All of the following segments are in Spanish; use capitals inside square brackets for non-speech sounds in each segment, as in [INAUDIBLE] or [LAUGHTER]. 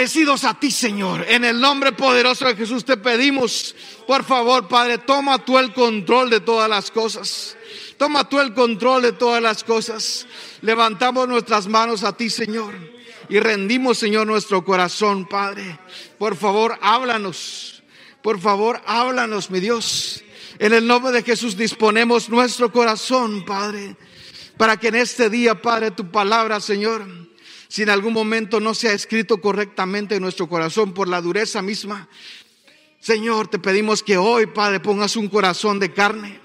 Agradecidos a ti, Señor. En el nombre poderoso de Jesús te pedimos, por favor, Padre, toma tú el control de todas las cosas. Toma tú el control de todas las cosas. Levantamos nuestras manos a ti, Señor. Y rendimos, Señor, nuestro corazón, Padre. Por favor, háblanos. Por favor, háblanos, mi Dios. En el nombre de Jesús disponemos nuestro corazón, Padre. Para que en este día, Padre, tu palabra, Señor, si en algún momento no se ha escrito correctamente en nuestro corazón por la dureza misma, Señor, te pedimos que hoy, Padre, pongas un corazón de carne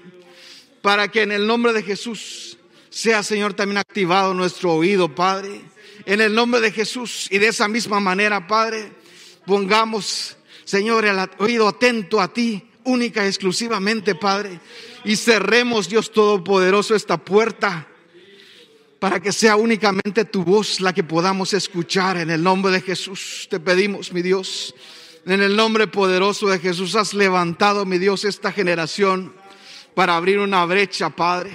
para que en el nombre de Jesús sea, Señor, también activado nuestro oído, Padre. En el nombre de Jesús y de esa misma manera, Padre, pongamos, Señor, el oído atento a ti, única y exclusivamente, Padre, y cerremos, Dios Todopoderoso, esta puerta para que sea únicamente tu voz la que podamos escuchar. En el nombre de Jesús te pedimos, mi Dios. En el nombre poderoso de Jesús has levantado, mi Dios, esta generación para abrir una brecha, Padre.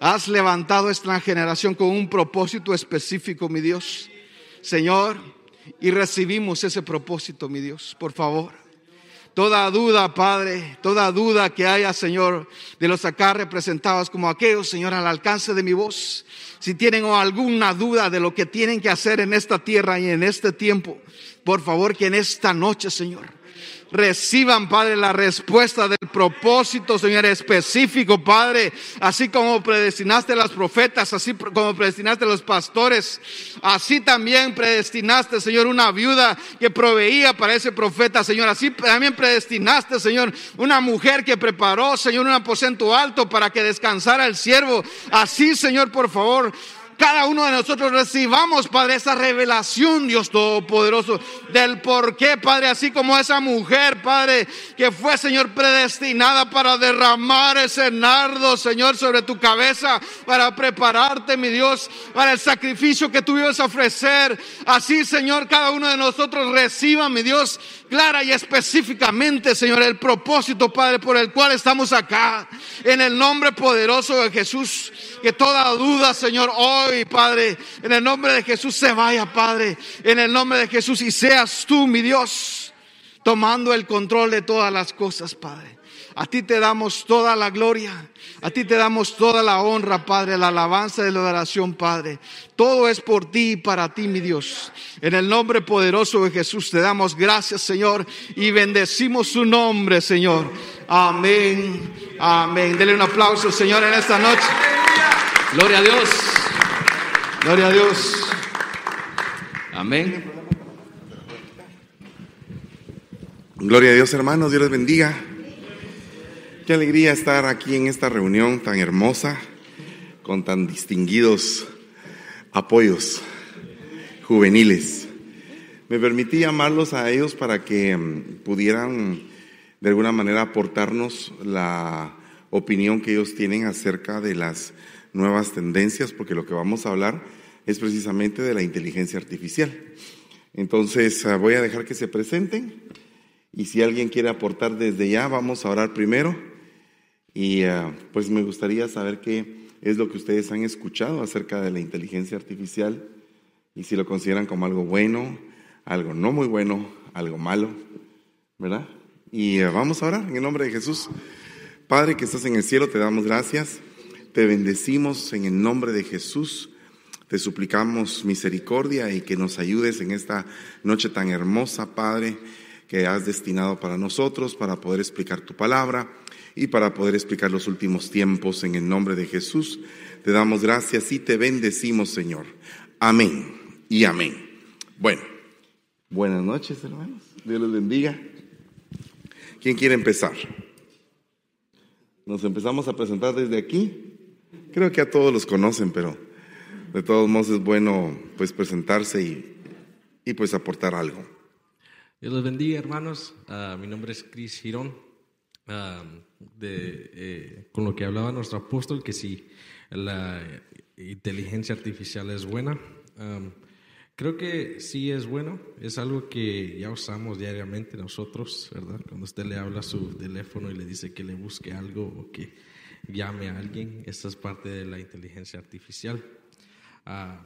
Has levantado esta generación con un propósito específico, mi Dios. Señor, y recibimos ese propósito, mi Dios, por favor. Toda duda, Padre, toda duda que haya, Señor, de los acá representados como aquellos, Señor, al alcance de mi voz. Si tienen alguna duda de lo que tienen que hacer en esta tierra y en este tiempo, por favor que en esta noche, Señor, reciban, Padre, la respuesta del propósito, Señor, específico, Padre, así como predestinaste a los profetas, así como predestinaste a los pastores, así también predestinaste, Señor, una viuda que proveía para ese profeta, Señor, así también predestinaste, Señor, una mujer que preparó, Señor, un aposento alto para que descansara el siervo, así, Señor, por favor, cada uno de nosotros recibamos, Padre, esa revelación, Dios Todopoderoso, del por qué, Padre, así como esa mujer, Padre, que fue, Señor, predestinada para derramar ese nardo, Señor, sobre tu cabeza, para prepararte, mi Dios, para el sacrificio que tú ibas a ofrecer. Así, Señor, cada uno de nosotros reciba, mi Dios, clara y específicamente, Señor, el propósito, Padre, por el cual estamos acá. En el nombre poderoso de Jesús, que toda duda, Señor, hoy, Padre, en el nombre de Jesús se vaya, Padre, en el nombre de Jesús y seas tú, mi Dios, tomando el control de todas las cosas, Padre. A ti te damos toda la gloria. A ti te damos toda la honra, Padre, la alabanza y la adoración, Padre. Todo es por ti y para ti, mi Dios. En el nombre poderoso de Jesús te damos gracias, Señor, y bendecimos su nombre, Señor. Amén. Amén. Dele un aplauso, Señor, en esta noche. Gloria a Dios. Gloria a Dios. Amén. Gloria a Dios, hermanos. Dios les bendiga. Qué alegría estar aquí en esta reunión tan hermosa, con tan distinguidos apoyos juveniles. Me permití llamarlos a ellos para que mm, pudieran de alguna manera aportarnos la opinión que ellos tienen acerca de las nuevas tendencias, porque lo que vamos a hablar es precisamente de la inteligencia artificial. Entonces ah, voy a dejar que se presenten y si alguien quiere aportar desde ya, vamos a orar primero y ah, pues me gustaría saber qué es lo que ustedes han escuchado acerca de la inteligencia artificial y si lo consideran como algo bueno, algo no muy bueno, algo malo, ¿verdad? Y ah, vamos a orar en el nombre de Jesús. Padre que estás en el cielo, te damos gracias, te bendecimos en el nombre de Jesús. Te suplicamos misericordia y que nos ayudes en esta noche tan hermosa, Padre, que has destinado para nosotros, para poder explicar tu palabra y para poder explicar los últimos tiempos en el nombre de Jesús. Te damos gracias y te bendecimos, Señor. Amén y amén. Bueno, buenas noches, hermanos. Dios los bendiga. ¿Quién quiere empezar? Nos empezamos a presentar desde aquí. Creo que a todos los conocen, pero de todos modos es bueno pues presentarse y, y pues aportar algo. Dios los bendiga, hermanos. Uh, mi nombre es Chris Girón de, eh, con lo que hablaba nuestro apóstol, que si la inteligencia artificial es buena, creo que sí es bueno, es algo que ya usamos diariamente nosotros, ¿verdad? Cuando usted le habla a su teléfono y le dice que le busque algo o que llame a alguien, esta es parte de la inteligencia artificial. Ah,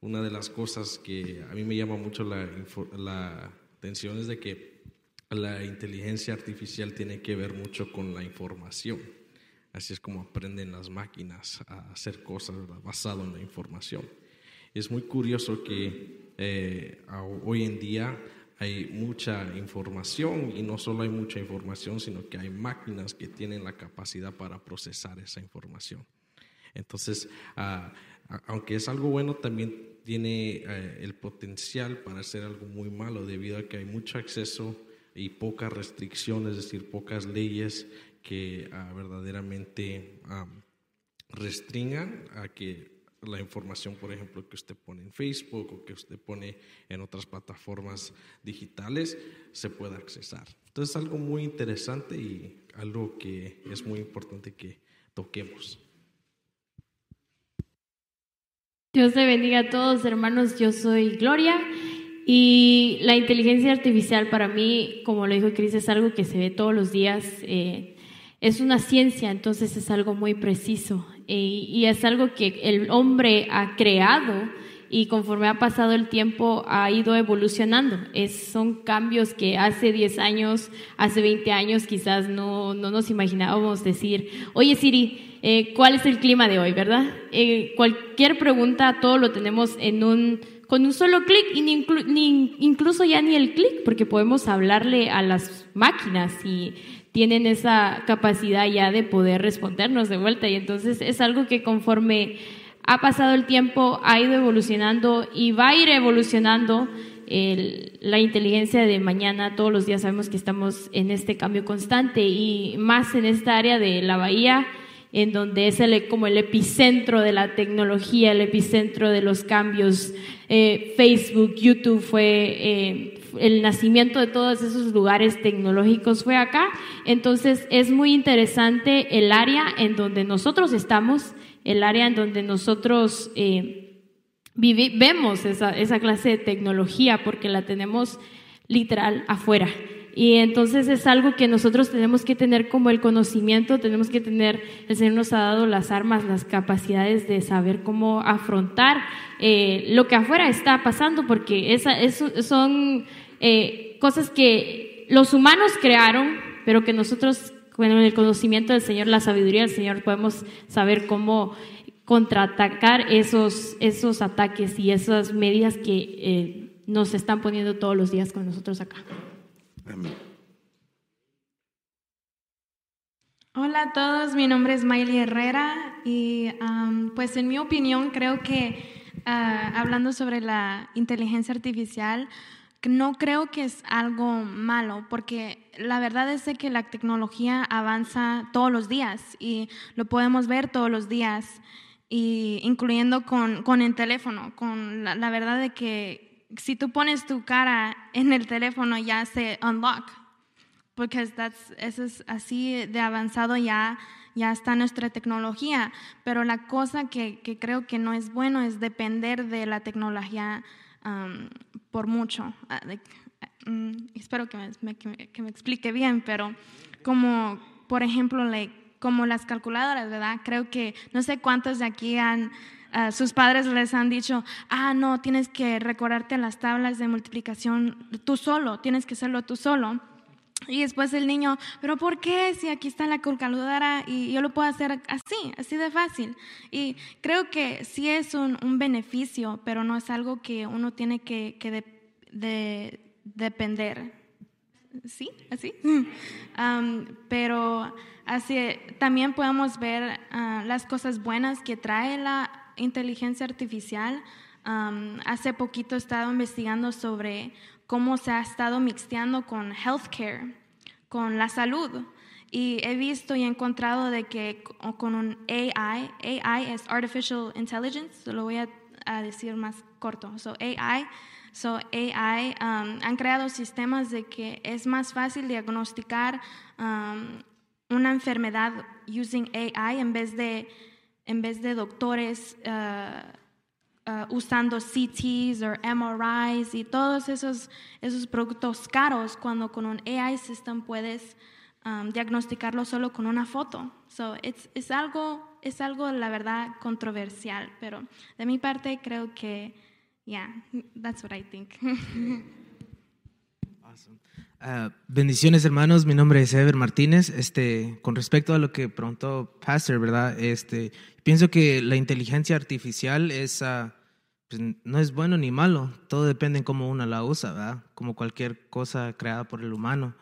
una de las cosas que a mí me llama mucho la, la atención es de que la inteligencia artificial tiene que ver mucho con la información. Así es como aprenden las máquinas a hacer cosas basado en la información. Es muy curioso que eh, hoy en día hay mucha información y no solo hay mucha información, sino que hay máquinas que tienen la capacidad para procesar esa información. Entonces, ah, aunque es algo bueno, también tiene eh, el potencial para ser algo muy malo debido a que hay mucho acceso y pocas restricciones, es decir, pocas leyes que ah, verdaderamente restringan a que la información, por ejemplo, que usted pone en Facebook o que usted pone en otras plataformas digitales, se pueda accesar. Entonces, es algo muy interesante y algo que es muy importante que toquemos. Dios te bendiga a todos, hermanos. Yo soy Gloria y la inteligencia artificial para mí, como lo dijo Cris, es algo que se ve todos los días. Eh, es una ciencia, entonces es algo muy preciso y es algo que el hombre ha creado y conforme ha pasado el tiempo ha ido evolucionando. Es, son cambios que hace 10 años, hace 20 años quizás no, no nos imaginábamos decir, oye Siri, eh, ¿cuál es el clima de hoy, verdad? Eh, cualquier pregunta, todo lo tenemos en un, con un solo clic y ni, ni, incluso ya ni el clic, porque podemos hablarle a las máquinas y tienen esa capacidad ya de poder respondernos de vuelta y entonces es algo que conforme ha pasado el tiempo, ha ido evolucionando y va a ir evolucionando la inteligencia de mañana. Todos los días sabemos que estamos en este cambio constante y más en esta área de la bahía, en donde es el, como el epicentro de la tecnología, el epicentro de los cambios. Eh, Facebook, YouTube fue eh, el nacimiento de todos esos lugares tecnológicos fue acá. Entonces es muy interesante el área en donde nosotros estamos, el área en donde nosotros eh, vemos esa, esa clase de tecnología porque la tenemos literal afuera. Y entonces es algo que nosotros tenemos que tener como el conocimiento, tenemos que tener, el Señor nos ha dado las armas, las capacidades de saber cómo afrontar eh, lo que afuera está pasando, porque esa, son eh, cosas que los humanos crearon, pero que nosotros, con el conocimiento del Señor, la sabiduría del Señor, podemos saber cómo contraatacar esos, esos ataques y esas medidas que eh, nos están poniendo todos los días con nosotros acá. Hola a todos, mi nombre es Miley Herrera y pues en mi opinión creo que ah, hablando sobre la inteligencia artificial, no creo que es algo malo, porque la verdad es que la tecnología avanza todos los días y lo podemos ver todos los días, y incluyendo con, con el teléfono, con la, la verdad de que si tú pones tu cara en el teléfono ya se unlock, porque eso es así de avanzado ya, ya está nuestra tecnología, pero la cosa que, que creo que no es bueno es depender de la tecnología um, por mucho. Ah, mm, espero que me, que me, explique bien, pero como, por ejemplo, como las calculadoras, ¿verdad? Creo que no sé cuántos de aquí han sus padres les han dicho, ah, no, tienes que recordarte las tablas de multiplicación tú solo, tienes que hacerlo tú solo. Y después el niño, pero ¿por qué si aquí está la calculadora y yo lo puedo hacer así, así de fácil? Y creo que sí es un, beneficio, pero no es algo que uno tiene que, de, depender. ¿Sí? ¿Así? Um, pero así también podemos ver ah, las cosas buenas que trae la inteligencia artificial. hace poquito he estado investigando sobre cómo se ha estado mixteando con healthcare, con la salud. Y he visto y encontrado de que con un AI, AI es Artificial Intelligence, lo voy a, decir más corto. So AI, so AI han creado sistemas de que es más fácil diagnosticar una enfermedad using AI en vez de en vez de doctores uh, uh, usando CTs o MRIs y todos esos, esos productos caros, cuando con un AI system puedes um, diagnosticarlo solo con una foto. So es, algo, es algo, la verdad, controversial, pero de mi parte creo que yeah, that's what I think. [LAUGHS] Ah, bendiciones hermanos, mi nombre es Ever Martínez. Este, con respecto a lo que preguntó Pastor, ¿verdad? Este, pienso que la inteligencia artificial es, ah, pues, no es bueno ni malo, todo depende en cómo uno la usa, ¿verdad? Como cualquier cosa creada por el humano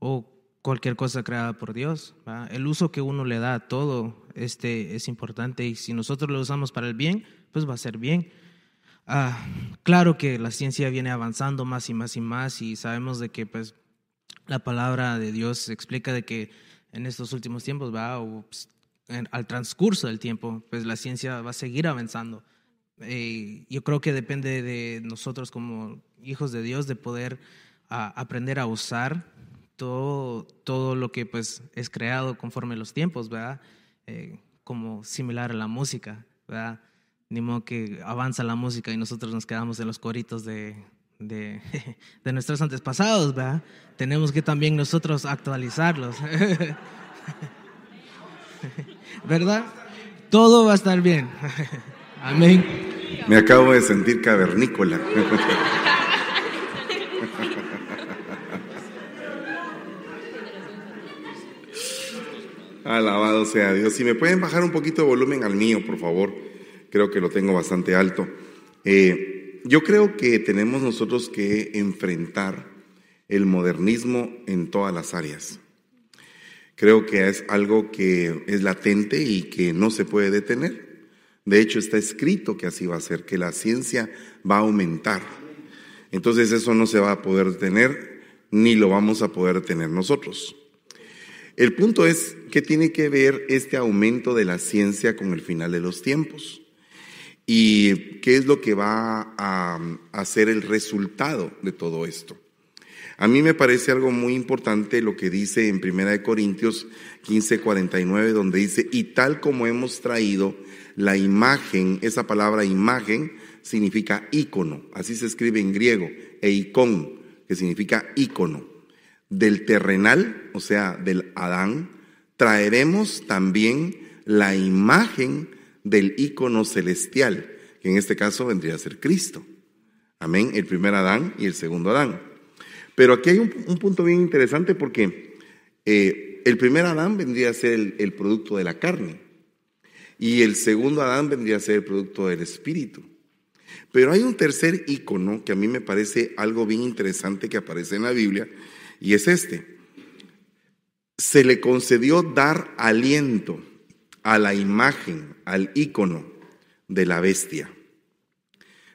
o cualquier cosa creada por Dios. El uso que uno le da a todo este, es importante y si nosotros lo usamos para el bien, pues va a ser bien. Ah, claro que la ciencia viene avanzando más y más y más y sabemos de que pues la palabra de Dios explica de que en estos últimos tiempos va pues, al transcurso del tiempo pues la ciencia va a seguir avanzando. Eh, yo creo que depende de nosotros como hijos de Dios de poder ah, aprender a usar todo, todo lo que pues es creado conforme los tiempos, ¿verdad? Eh, como similar a la música, ¿verdad? Ni modo que avanza la música y nosotros nos quedamos en los coritos de, de, [LAUGHS] nuestros antepasados, ¿verdad? Tenemos que también nosotros actualizarlos. [LAUGHS] ¿Verdad? Todo va a estar bien. [LAUGHS] Amén. Me acabo de sentir cavernícola. Alabado sea Dios. Si me pueden bajar un poquito de volumen al mío, por favor. Creo que lo tengo bastante alto. Eh, yo creo que tenemos nosotros que enfrentar el modernismo en todas las áreas. Creo que es algo que es latente y que no se puede detener. De hecho, está escrito que así va a ser, que la ciencia va a aumentar. Entonces eso no se va a poder detener, ni lo vamos a poder tener nosotros. El punto es qué tiene que ver este aumento de la ciencia con el final de los tiempos y qué es lo que va a, ser el resultado de todo esto. A mí me parece algo muy importante lo que dice en 1 Corintios 15, 49, donde dice, y tal como hemos traído la imagen, esa palabra imagen significa ícono, así se escribe en griego, e icón, que significa ícono, del terrenal, o sea, del Adán, traeremos también la imagen del ícono celestial, que en este caso vendría a ser Cristo. Amén, el primer Adán y el segundo Adán. Pero aquí hay un, un punto bien interesante porque eh, el primer Adán vendría a ser el, el producto de la carne y el segundo Adán vendría a ser el producto del espíritu. Pero hay un tercer icono que a mí me parece algo bien interesante que aparece en la Biblia y es este. Se le concedió dar aliento a la imagen, al icono de la bestia,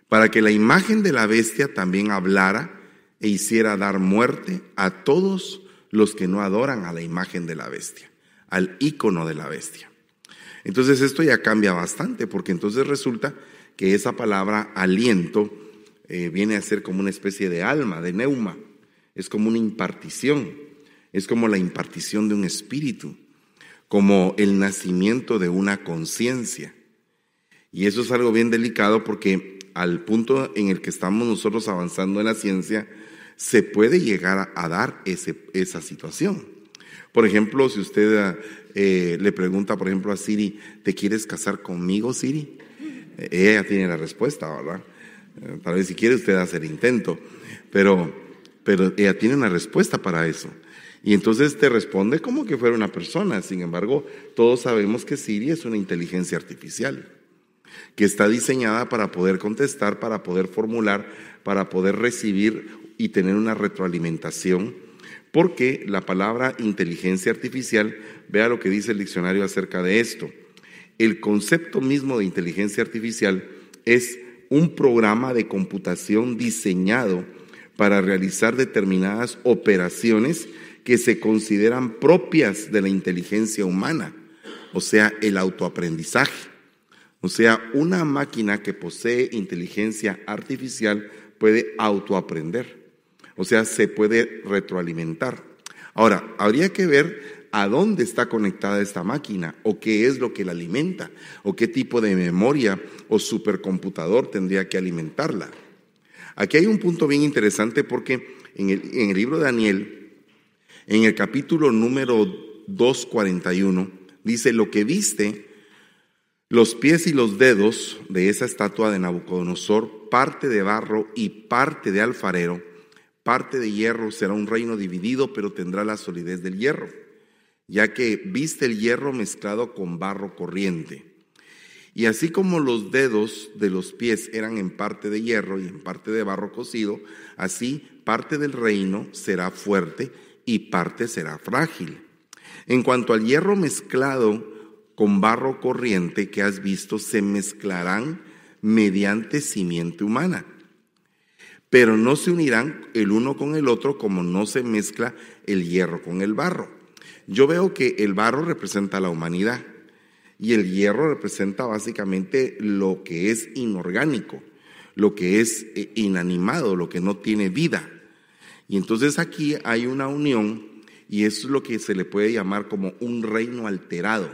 para que la imagen de la bestia también hablara e hiciera dar muerte a todos los que no adoran a la imagen de la bestia, al icono de la bestia. Entonces esto ya cambia bastante, porque entonces resulta que esa palabra aliento eh, viene a ser como una especie de alma, de neuma, es como una impartición, es como la impartición de un espíritu, como el nacimiento de una conciencia. Y eso es algo bien delicado porque al punto en el que estamos nosotros avanzando en la ciencia, se puede llegar a, dar ese, esa situación. Por ejemplo, si usted eh, le pregunta, por ejemplo, a Siri, ¿te quieres casar conmigo, Siri? Eh, ella tiene la respuesta, ¿verdad? Eh, tal vez si quiere usted hacer intento, pero, pero ella tiene una respuesta para eso. Y entonces te responde como que fuera una persona. Sin embargo, todos sabemos que Siri es una inteligencia artificial que está diseñada para poder contestar, para poder formular, para poder recibir y tener una retroalimentación, porque la palabra inteligencia artificial, vea lo que dice el diccionario acerca de esto. El concepto mismo de inteligencia artificial es un programa de computación diseñado para realizar determinadas operaciones que se consideran propias de la inteligencia humana, o sea, el autoaprendizaje. O sea, una máquina que posee inteligencia artificial puede autoaprender. O sea, se puede retroalimentar. Ahora, habría que ver a dónde está conectada esta máquina o qué es lo que la alimenta o qué tipo de memoria o supercomputador tendría que alimentarla. Aquí hay un punto bien interesante porque en el, libro de Daniel, en el capítulo número 241, dice, lo que viste Los pies y los dedos de esa estatua de Nabucodonosor, parte de barro y parte de alfarero, parte de hierro, será un reino dividido, pero tendrá la solidez del hierro, ya que viste el hierro mezclado con barro corriente. Y así como los dedos de los pies eran en parte de hierro y en parte de barro cocido, así parte del reino será fuerte y parte será frágil. En cuanto al hierro mezclado con barro corriente que has visto, se mezclarán mediante simiente humana. Pero no se unirán el uno con el otro como no se mezcla el hierro con el barro. Yo veo que el barro representa la humanidad y el hierro representa básicamente lo que es inorgánico, lo que es eh, inanimado, lo que no tiene vida. Y entonces aquí hay una unión y es lo que se le puede llamar como un reino alterado.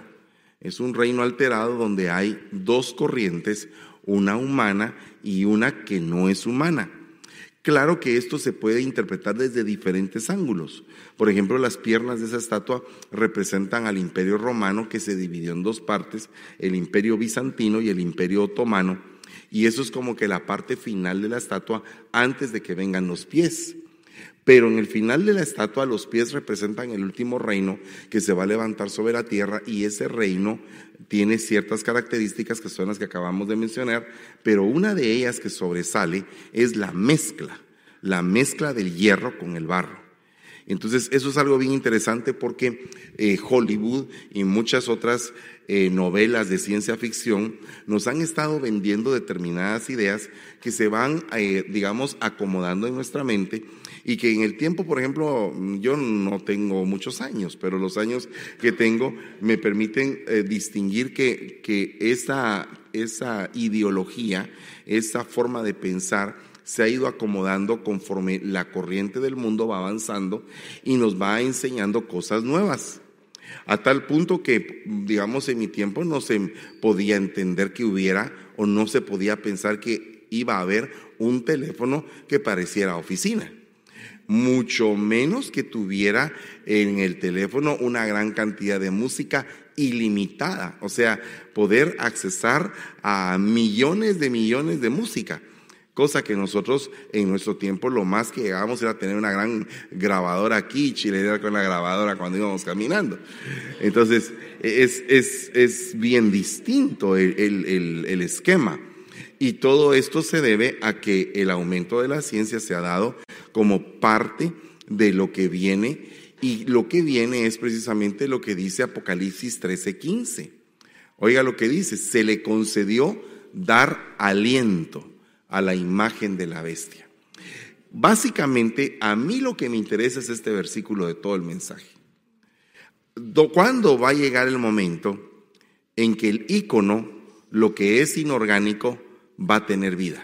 Es un reino alterado donde hay dos corrientes, una humana y una que no es humana. Claro que esto se puede interpretar desde diferentes ángulos. Por ejemplo, las piernas de esa estatua representan al imperio romano que se dividió en dos partes, el imperio bizantino y el imperio otomano. Y eso es como que la parte final de la estatua antes de que vengan los pies. Pero en el final de la estatua los pies representan el último reino que se va a levantar sobre la tierra y ese reino tiene ciertas características que son las que acabamos de mencionar, pero una de ellas que sobresale es la mezcla, la mezcla del hierro con el barro. Entonces, eso es algo bien interesante porque eh, Hollywood y muchas otras eh, novelas de ciencia ficción nos han estado vendiendo determinadas ideas que se van, eh, digamos, acomodando en nuestra mente y que en el tiempo, por ejemplo, yo no tengo muchos años, pero los años que tengo me permiten eh, distinguir que, esa ideología, esa forma de pensar, se ha ido acomodando conforme la corriente del mundo va avanzando y nos va enseñando cosas nuevas. A tal punto que, digamos, en mi tiempo no se podía entender que hubiera o no se podía pensar que iba a haber un teléfono que pareciera oficina mucho menos que tuviera en el teléfono una gran cantidad de música ilimitada, o sea, poder accesar a millones de millones de música, cosa que nosotros en nuestro tiempo lo más que llegábamos era tener una gran grabadora aquí, chilena con la grabadora cuando íbamos caminando. Entonces, es, es, es bien distinto el, el, el esquema. Y todo esto se debe a que el aumento de la ciencia se ha dado como parte de lo que viene y lo que viene es precisamente lo que dice Apocalipsis 13:15. Oiga lo que dice, se le concedió dar aliento a la imagen de la bestia. Básicamente, a mí lo que me interesa es este versículo de todo el mensaje. ¿Cuándo va a llegar el momento en que el icono, lo que es inorgánico, va a tener vida?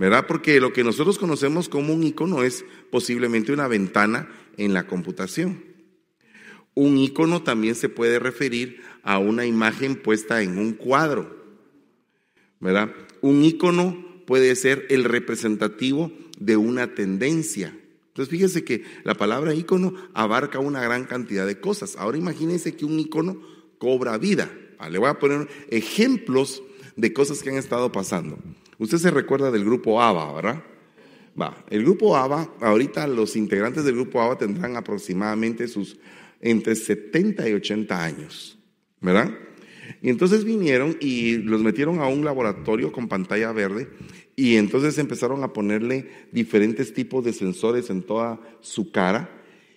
¿verdad? Porque lo que nosotros conocemos como un icono es posiblemente una ventana en la computación. Un icono también se puede referir a una imagen puesta en un cuadro, ¿verdad? Un icono puede ser el representativo de una tendencia. Entonces fíjese que la palabra icono abarca una gran cantidad de cosas. Ahora imagínense que un icono cobra vida. Ah, le voy a poner ejemplos de cosas que han estado pasando. Usted se recuerda del grupo ABBA, ¿verdad? Va, el grupo ABBA, ahorita los integrantes del grupo ABBA tendrán aproximadamente sus entre 70 y 80 años, ¿verdad? Y entonces vinieron y los metieron a un laboratorio con pantalla verde y entonces empezaron a ponerle diferentes tipos de sensores en toda su cara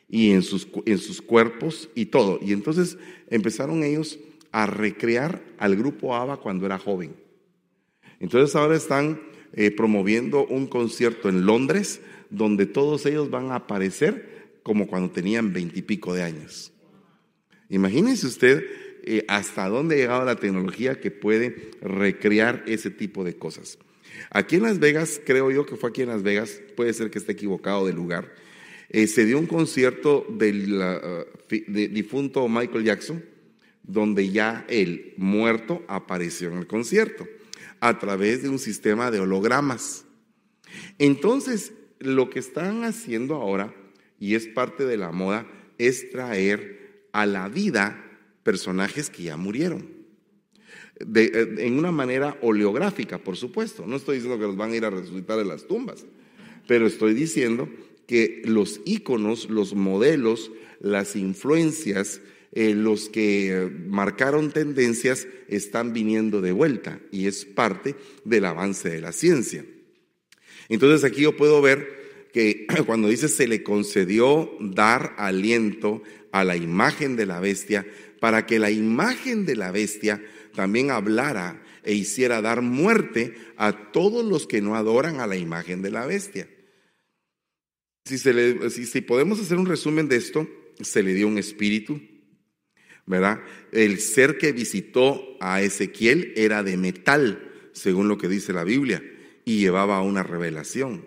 y en sus, en sus cuerpos y todo. Y entonces empezaron ellos a recrear al grupo ABBA cuando era joven. Entonces ahora están eh, promoviendo un concierto en Londres donde todos ellos van a aparecer como cuando tenían veintipico de años. Imagínense usted eh, hasta dónde ha llegado la tecnología que puede recrear ese tipo de cosas. Aquí en Las Vegas, creo yo que fue aquí en Las Vegas, puede ser que esté equivocado del lugar, eh, se dio un concierto del difunto Michael Jackson, donde ya el muerto apareció en el concierto a través de un sistema de hologramas. Entonces, lo que están haciendo ahora, y es parte de la moda, es traer a la vida personajes que ya murieron. de, en una manera oleográfica, por supuesto. No estoy diciendo que los van a ir a resucitar en las tumbas, pero estoy diciendo que los íconos, los modelos, las influencias, eh, los que marcaron tendencias están viniendo de vuelta y es parte del avance de la ciencia. Entonces aquí yo puedo ver que [CLEARS THROAT] cuando dice se le concedió dar aliento a la imagen de la bestia, para que la imagen de la bestia también hablara e hiciera dar muerte a todos los que no adoran a la imagen de la bestia. Si, se si, podemos hacer un resumen de esto, se le dio un espíritu, ¿verdad? El ser que visitó a Ezequiel era de metal, según lo que dice la Biblia, y llevaba una revelación.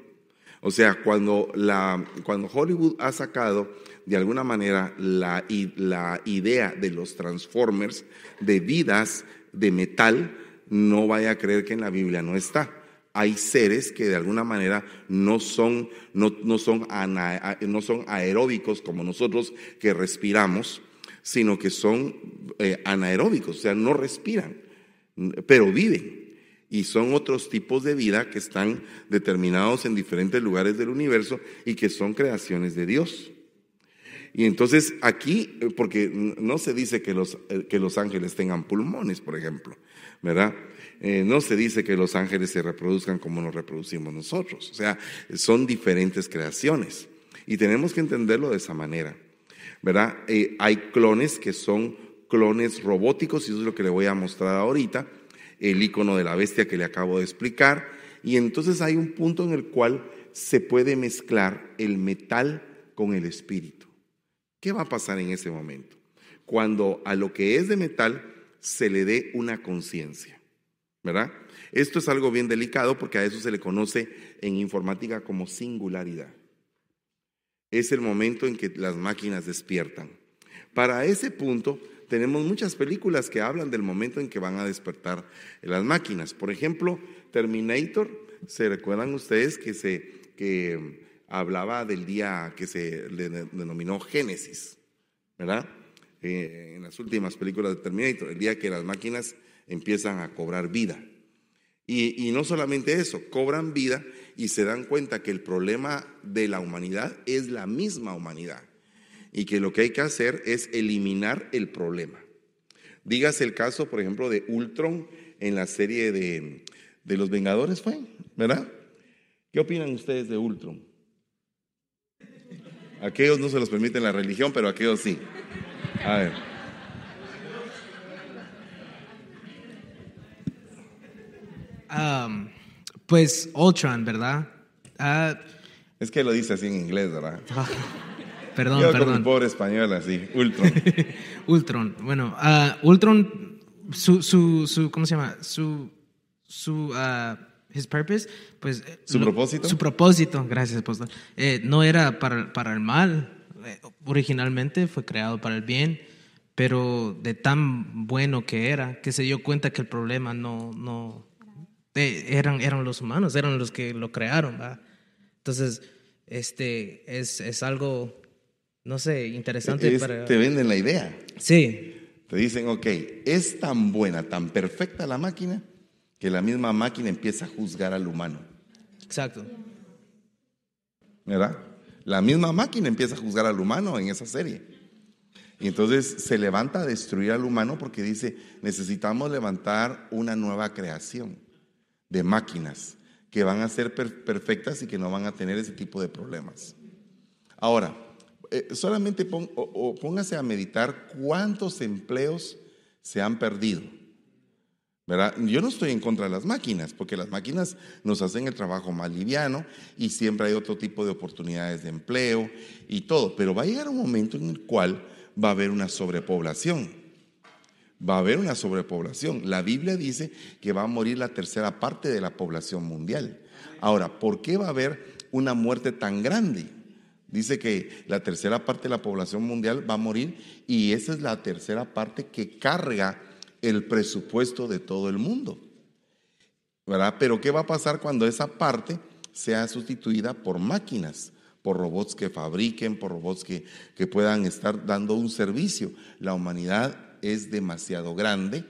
O sea, cuando, la, cuando Hollywood ha sacado de alguna manera la, la idea de los Transformers, de vidas de metal, no vaya a creer que en la Biblia no está hay seres que de alguna manera no son, no, no son, no son aeróbicos como nosotros que respiramos, sino que son eh, anaeróbicos, o sea, no respiran, pero viven. Y son otros tipos de vida que están determinados en diferentes lugares del universo y que son creaciones de Dios. Y entonces aquí, eh, porque no se dice que los, eh, que los ángeles tengan pulmones, por ejemplo, ¿verdad? No se dice que los ángeles se reproduzcan como nos reproducimos nosotros. O sea, son diferentes creaciones. Y tenemos que entenderlo de esa manera. ¿Verdad? Eh, hay clones que son clones robóticos, y eso es lo que le voy a mostrar ahorita, el icono de la bestia que le acabo de explicar. Y entonces hay un punto en el cual se puede mezclar el metal con el espíritu. ¿Qué va a pasar en ese momento? Cuando a lo que es de metal se le dé una conciencia. ¿verdad? Esto es algo bien delicado porque a eso se le conoce en informática como singularidad. Es el momento en que las máquinas despiertan. Para ese punto tenemos muchas películas que hablan del momento en que van a despertar las máquinas. Por ejemplo, Terminator, ¿se recuerdan ustedes que se que hablaba del día que se le denominó Génesis, ¿verdad? Eh, en las últimas películas de Terminator, el día que las máquinas empiezan a cobrar vida. Y, no solamente eso, cobran vida y se dan cuenta que el problema de la humanidad es la misma humanidad y que lo que hay que hacer es eliminar el problema. Dígase el caso, por ejemplo, de Ultron en la serie de, de Los Vengadores, ¿fue? ¿Verdad? ¿Qué opinan ustedes de Ultron? Aquellos no se los permite la religión, pero aquellos sí. A ver. Pues Ultron, ¿verdad? Ah, es que lo dice así en inglés, ¿verdad? [LAUGHS] perdón, Yo perdón. Con pobre español así, Ultron. [LAUGHS] Ultron, bueno, uh, Ultron, su, su, su, ¿cómo se llama? Su, su, uh, his purpose, pues... Eh, ¿Su propósito? Su propósito, gracias, apóstol. Eh, no era para, para el mal, eh, originalmente fue creado para el bien, pero de tan bueno que era, que se dio cuenta que el problema no, no, eran, eran los humanos, eran los que lo crearon. Entonces, este, es, es, algo, no sé, interesante para... Te venden la idea. Sí. Te dicen, ok, es tan buena, tan perfecta la máquina, que la misma máquina empieza a juzgar al humano. Exacto. ¿Verdad? La misma máquina empieza a juzgar al humano en esa serie. Y entonces se levanta a destruir al humano porque dice, necesitamos levantar una nueva creación de máquinas que van a ser perfectas y que no van a tener ese tipo de problemas. Ahora, eh, solamente póngase a meditar cuántos empleos se han perdido. ¿verdad? Yo no estoy en contra de las máquinas, porque las máquinas nos hacen el trabajo más liviano y siempre hay otro tipo de oportunidades de empleo y todo, pero va a llegar un momento en el cual va a haber una sobrepoblación va a haber una sobrepoblación. La Biblia dice que va a morir la tercera parte de la población mundial. Ahora, ¿por qué va a haber una muerte tan grande? Dice que la tercera parte de la población mundial va a morir y esa es la tercera parte que carga el presupuesto de todo el mundo. ¿Verdad? Pero ¿qué va a pasar cuando esa parte sea sustituida por máquinas? por robots que fabriquen, por robots que, que puedan estar dando un servicio. La humanidad es demasiado grande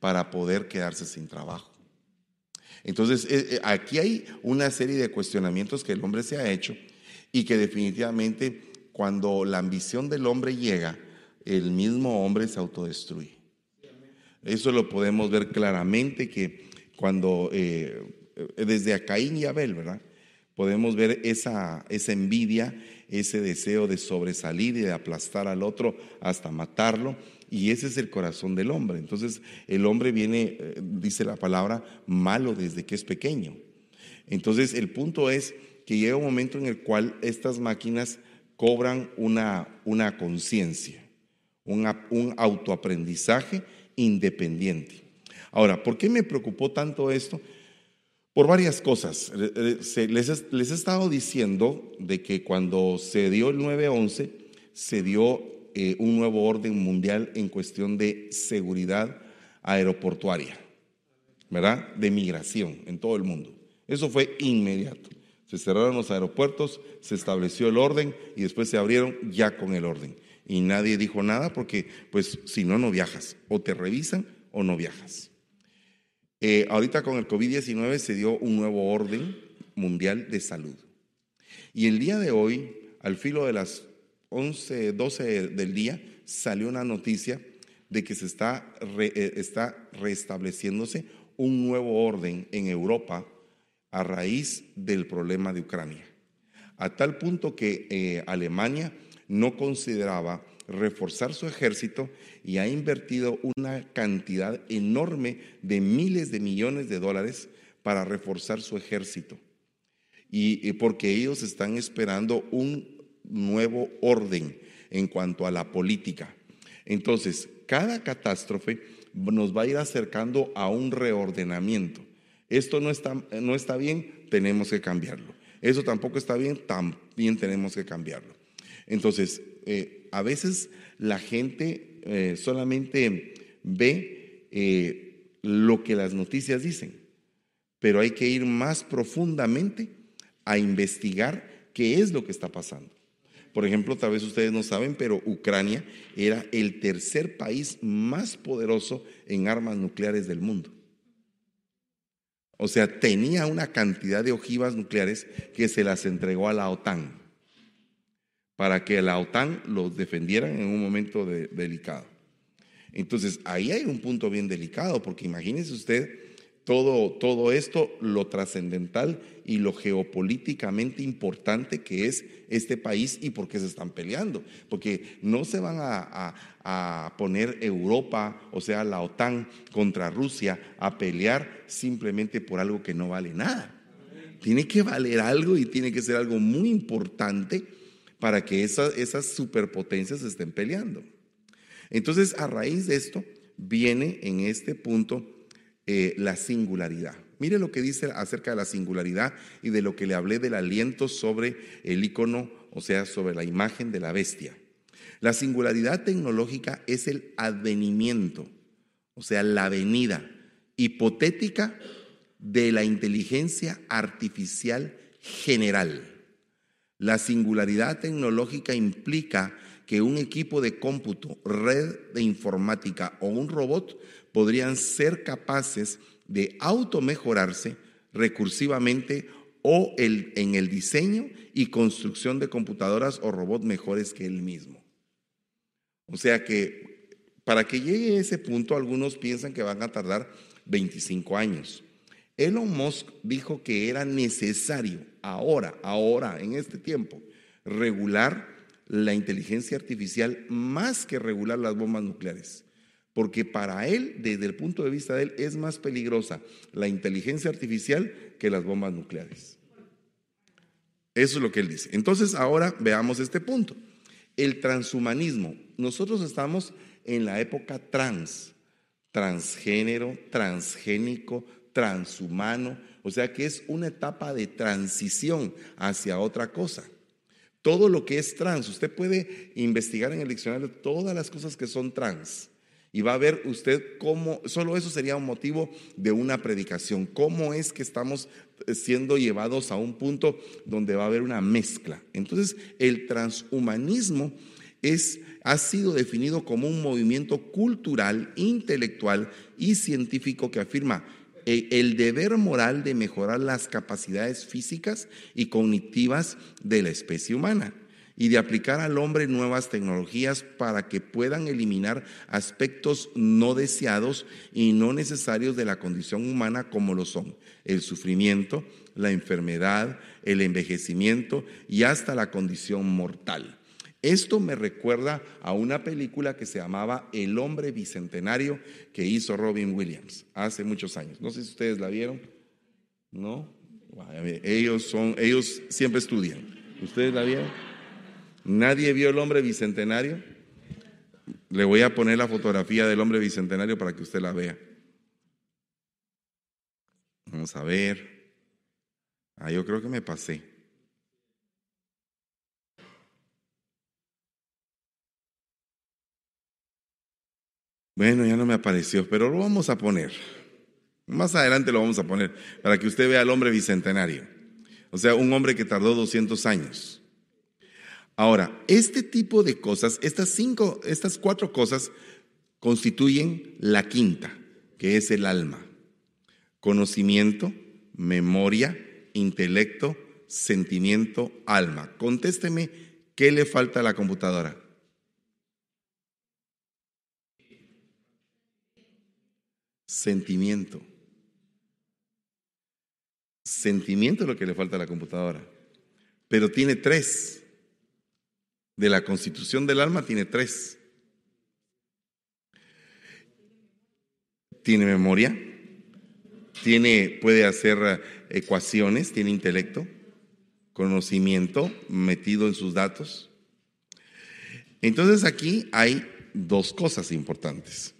para poder quedarse sin trabajo. Entonces, eh, eh, aquí hay una serie de cuestionamientos que el hombre se ha hecho y que definitivamente cuando la ambición del hombre llega, el mismo hombre se autodestruye. Eso lo podemos ver claramente que cuando, eh, desde a Caín y Abel, ¿verdad? Podemos ver esa, esa envidia, ese deseo de sobresalir y de aplastar al otro hasta matarlo. Y ese es el corazón del hombre. Entonces el hombre viene, eh, dice la palabra, malo desde que es pequeño. Entonces el punto es que llega un momento en el cual estas máquinas cobran una, una conciencia, un autoaprendizaje independiente. Ahora, ¿por qué me preocupó tanto esto? Por varias cosas. Les, les he estado diciendo de que cuando se dio el 9-11, se dio eh, un nuevo orden mundial en cuestión de seguridad aeroportuaria, ¿verdad? De migración en todo el mundo. Eso fue inmediato. Se cerraron los aeropuertos, se estableció el orden y después se abrieron ya con el orden. Y nadie dijo nada porque, pues, si no, no viajas. O te revisan o no viajas. Eh, ahorita con el COVID-19 se dio un nuevo orden mundial de salud. Y el día de hoy, al filo de las 11, 12 del día, salió una noticia de que se está, eh, está restableciéndose un nuevo orden en Europa a raíz del problema de Ucrania. A tal punto que eh, Alemania no consideraba reforzar su ejército y ha invertido una cantidad enorme de miles de millones de dólares para reforzar su ejército. Y, porque ellos están esperando un nuevo orden en cuanto a la política. Entonces, cada catástrofe nos va a ir acercando a un reordenamiento. Esto no está, no está bien, tenemos que cambiarlo. Eso tampoco está bien, también tenemos que cambiarlo. Entonces, eh, a veces la gente eh, solamente ve eh, lo que las noticias dicen, pero hay que ir más profundamente a investigar qué es lo que está pasando. Por ejemplo, tal vez ustedes no saben, pero Ucrania era el tercer país más poderoso en armas nucleares del mundo. O sea, tenía una cantidad de ojivas nucleares que se las entregó a la OTAN para que la OTAN los defendiera en un momento delicado. Entonces, ahí hay un punto bien delicado, porque imagínese usted todo, todo esto, lo trascendental y lo geopolíticamente importante que es este país y por qué se están peleando. Porque no se van a, a, poner Europa, o sea, la OTAN contra Rusia, a pelear simplemente por algo que no vale nada. Tiene que valer algo y tiene que ser algo muy importante para que esas, esas superpotencias estén peleando. Entonces, a raíz de esto, viene en este punto eh, la singularidad. Mire lo que dice acerca de la singularidad y de lo que le hablé del aliento sobre el icono, o sea, sobre la imagen de la bestia. La singularidad tecnológica es el advenimiento, o sea, la venida hipotética de la inteligencia artificial general. La singularidad tecnológica implica que un equipo de cómputo, red de informática o un robot podrían ser capaces de automejorarse recursivamente o en el diseño y construcción de computadoras o robots mejores que él mismo. O sea que para que llegue a ese punto, algunos piensan que van a tardar 25 años. Elon Musk dijo que era necesario ahora, ahora, en este tiempo, regular la inteligencia artificial más que regular las bombas nucleares. Porque para él, desde el punto de vista de él, es más peligrosa la inteligencia artificial que las bombas nucleares. Eso es lo que él dice. Entonces, ahora veamos este punto. El transhumanismo. Nosotros estamos en la época trans, transgénero, transgénico, transhumano, o sea que es una etapa de transición hacia otra cosa. Todo lo que es trans, usted puede investigar en el diccionario todas las cosas que son trans. Y va a ver usted cómo, solo eso sería un motivo de una predicación, cómo es que estamos siendo llevados a un punto donde va a haber una mezcla. Entonces, el transhumanismo es, ha sido definido como un movimiento cultural, intelectual y científico que afirma e, el deber moral de mejorar las capacidades físicas y cognitivas de la especie humana y de aplicar al hombre nuevas tecnologías para que puedan eliminar aspectos no deseados y no necesarios de la condición humana como lo son el sufrimiento, la enfermedad, el envejecimiento y hasta la condición mortal. Esto me recuerda a una película que se llamaba El hombre bicentenario que hizo Robin Williams hace muchos años. No sé si ustedes la vieron. ¿No? Ellos son ellos siempre estudian. ¿Ustedes la vieron? ¿Nadie vio el hombre bicentenario? Le voy a poner la fotografía del hombre bicentenario para que usted la vea. Vamos a ver. Ah, yo creo que me pasé. Bueno, ya no me apareció, pero lo vamos a poner. Más adelante lo vamos a poner para que usted vea al hombre bicentenario. O sea, un hombre que tardó 200 años. Ahora, este tipo de cosas, estas cinco, estas cuatro cosas constituyen la quinta, que es el alma. Conocimiento, memoria, intelecto, sentimiento, alma. Contésteme, ¿qué le falta a la computadora? Sentimiento. Sentimiento es lo que le falta a la computadora. Pero tiene tres. De la constitución del alma tiene tres. Tiene memoria, tiene, puede hacer eh, ecuaciones, tiene intelecto, conocimiento metido en sus datos. Entonces aquí hay dos cosas importantes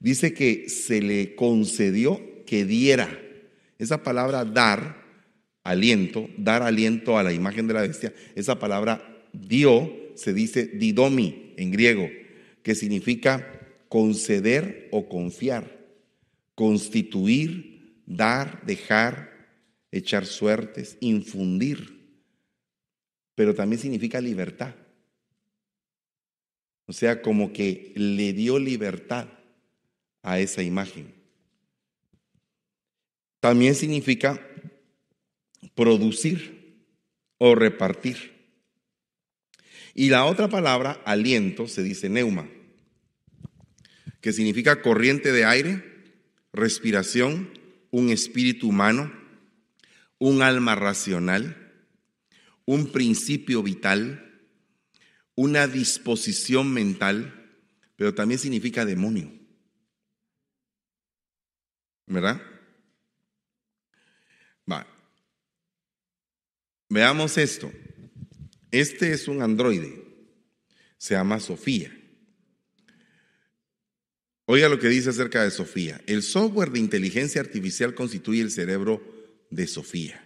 dice que se le concedió que diera. Esa palabra dar, aliento, dar aliento a la imagen de la bestia, esa palabra dio se dice didomi en griego, que significa conceder o confiar, constituir, dar, dejar, echar suertes, infundir, pero también significa libertad. O sea, como que le dio libertad a esa imagen. También significa producir o repartir. Y la otra palabra, aliento, se dice neuma, que significa corriente de aire, respiración, un espíritu humano, un alma racional, un principio vital, una disposición mental, pero también significa demonio. ¿Verdad? Va. Veamos esto. Este es un androide. Se llama Sofía. Oiga lo que dice acerca de Sofía. El software de inteligencia artificial constituye el cerebro de Sofía.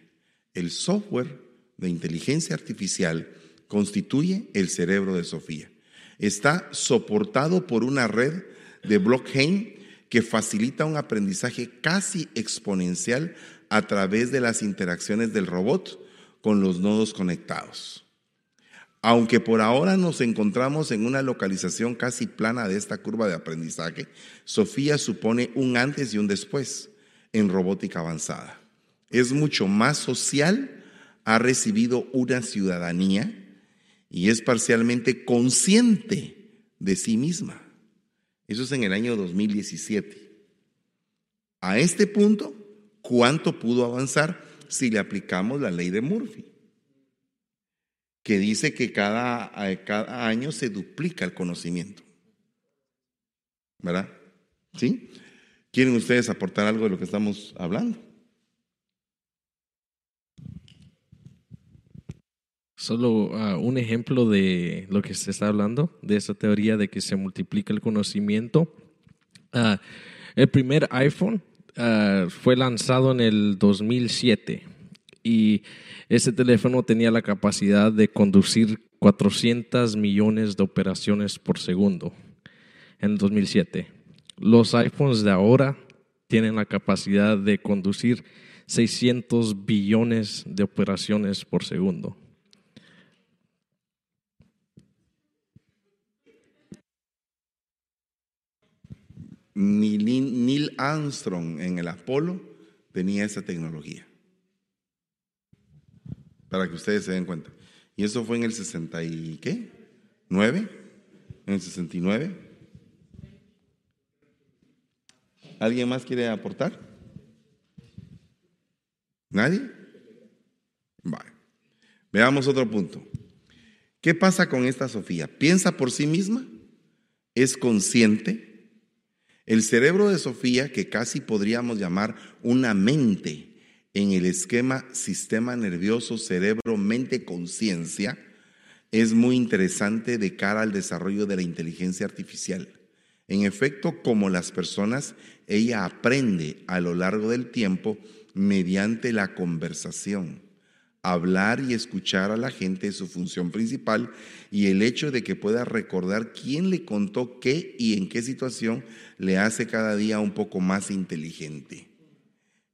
El software de inteligencia artificial constituye el cerebro de Sofía. Está soportado por una red de blockchain que facilita un aprendizaje casi exponencial a través de las interacciones del robot con los nodos conectados. Aunque por ahora nos encontramos en una localización casi plana de esta curva de aprendizaje, Sofía supone un antes y un después en robótica avanzada. Es mucho más social, ha recibido una ciudadanía y es parcialmente consciente de sí misma. Eso es en el año 2017. A este punto, ¿cuánto pudo avanzar si le aplicamos la ley de Murphy? Que dice que cada, cada año se duplica el conocimiento. ¿Verdad? ¿Sí? ¿Quieren ustedes aportar algo de lo que estamos hablando? Solo ah, un ejemplo de lo que se está hablando, de esa teoría de que se multiplica el conocimiento. Ah, el primer iPhone ah, fue lanzado en el 2007 y ese teléfono tenía la capacidad de conducir 400 millones de operaciones por segundo en 2007. Los iPhones de ahora tienen la capacidad de conducir 600 billones de operaciones por segundo. Neil Armstrong en el Apolo tenía esa tecnología. Para que ustedes se den cuenta. Y eso fue en el 60 y qué? ¿9? ¿En el 69? ¿Alguien más quiere aportar? ¿Nadie? Vale. Veamos otro punto. ¿Qué pasa con esta Sofía? ¿Piensa por sí misma? ¿Es consciente? El cerebro de Sofía, que casi podríamos llamar una mente en el esquema sistema nervioso, cerebro, mente, conciencia, es muy interesante de cara al desarrollo de la inteligencia artificial. En efecto, como las personas, ella aprende a lo largo del tiempo mediante la conversación. Hablar y escuchar a la gente es su función principal y el hecho de que pueda recordar quién le contó qué y en qué situación le hace cada día un poco más inteligente.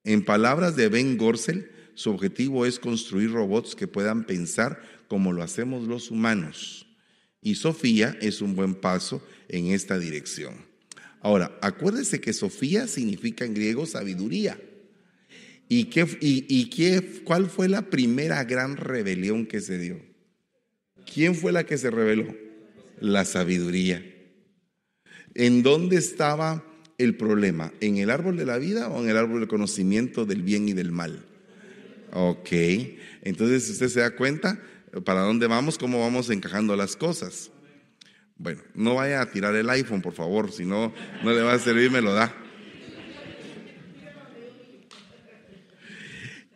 En palabras de Ben Gorsel, su objetivo es construir robots que puedan pensar como lo hacemos los humanos. Y Sofía es un buen paso en esta dirección. Ahora, acuérdese que Sofía significa en griego sabiduría. ¿Y, qué, y, qué, cuál fue la primera gran rebelión que se dio? ¿Quién fue la que se rebeló? La sabiduría. ¿En dónde estaba el problema? ¿En el árbol de la vida o en el árbol del conocimiento del bien y del mal? Ok, entonces usted se da cuenta para dónde vamos, cómo vamos encajando las cosas. Bueno, no vaya a tirar el iPhone, por favor, si no, no le va a servir, me lo da.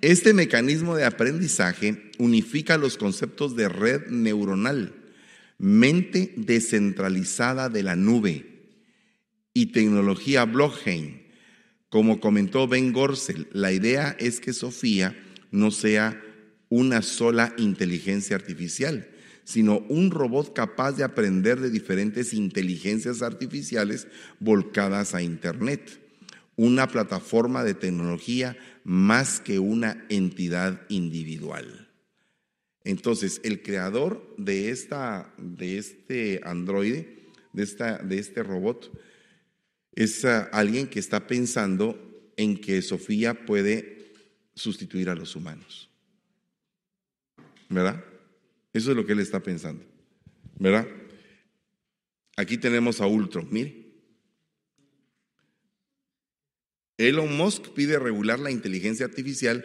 Este mecanismo de aprendizaje unifica los conceptos de red neuronal, mente descentralizada de la nube y tecnología blockchain. Como comentó Ben Gorsel, la idea es que Sofía no sea una sola inteligencia artificial, sino un robot capaz de aprender de diferentes inteligencias artificiales volcadas a Internet, una plataforma de tecnología más que una entidad individual. Entonces, el creador de, esta, de este androide, de, esta, de este robot, es alguien que está pensando en que Sofía puede sustituir a los humanos. ¿Verdad? Eso es lo que él está pensando. ¿Verdad? Aquí tenemos a Ultron, mire. Elon Musk pide regular la inteligencia artificial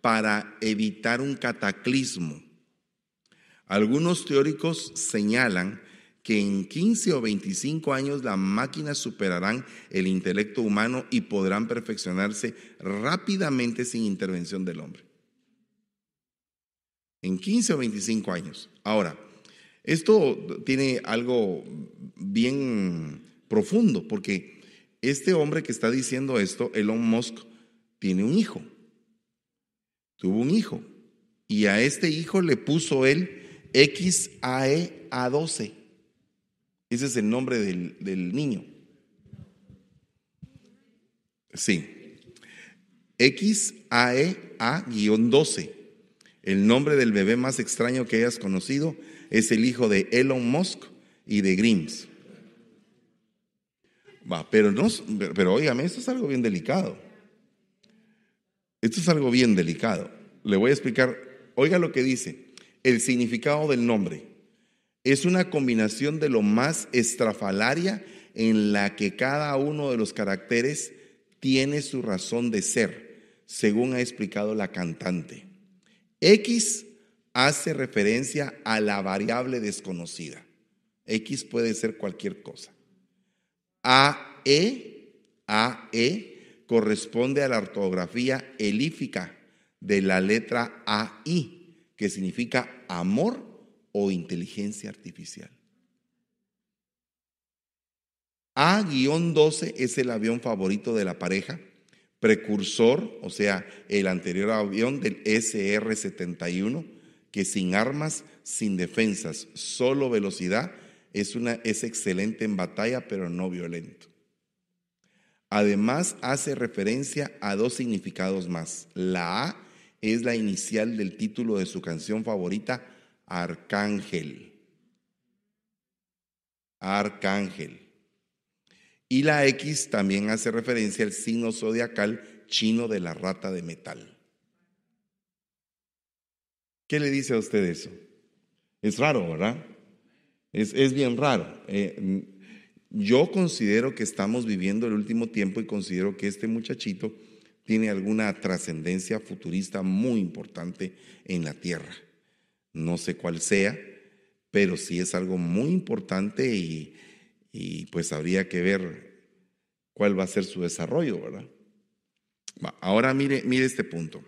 para evitar un cataclismo. Algunos teóricos señalan que en 15 o 25 años las máquinas superarán el intelecto humano y podrán perfeccionarse rápidamente sin intervención del hombre. En 15 o 25 años. Ahora, esto tiene algo bien profundo porque este hombre que está diciendo esto, Elon Musk, tiene un hijo. Tuvo un hijo. Y a este hijo le puso él XAE A12. Ese es el nombre del, del niño. Sí. XAE A-12. El nombre del bebé más extraño que hayas conocido es el hijo de Elon Musk y de Grims. Va, pero no, pero óigame, esto es algo bien delicado. Esto es algo bien delicado. Le voy a explicar, oiga lo que dice, el significado del nombre. Es una combinación de lo más estrafalaria en la que cada uno de los caracteres tiene su razón de ser, según ha explicado la cantante. X hace referencia a la variable desconocida. X puede ser cualquier cosa. AE, AE corresponde a la ortografía elífica de la letra AI, que significa amor o inteligencia artificial. A-12 es el avión favorito de la pareja, precursor, o sea, el anterior avión del SR-71, que sin armas, sin defensas, solo velocidad, es, una, es excelente en batalla, pero no violento. Además, hace referencia a dos significados más. La A es la inicial del título de su canción favorita, Arcángel. Arcángel. Y la X también hace referencia al signo zodiacal chino de la rata de metal. ¿Qué le dice a usted eso? Es raro, ¿verdad? Es, es bien raro. Eh, yo considero que estamos viviendo el último tiempo y considero que este muchachito tiene alguna trascendencia futurista muy importante en la Tierra. No sé cuál sea, pero sí es algo muy importante y, pues habría que ver cuál va a ser su desarrollo, ¿verdad? Ahora mire, mire este punto.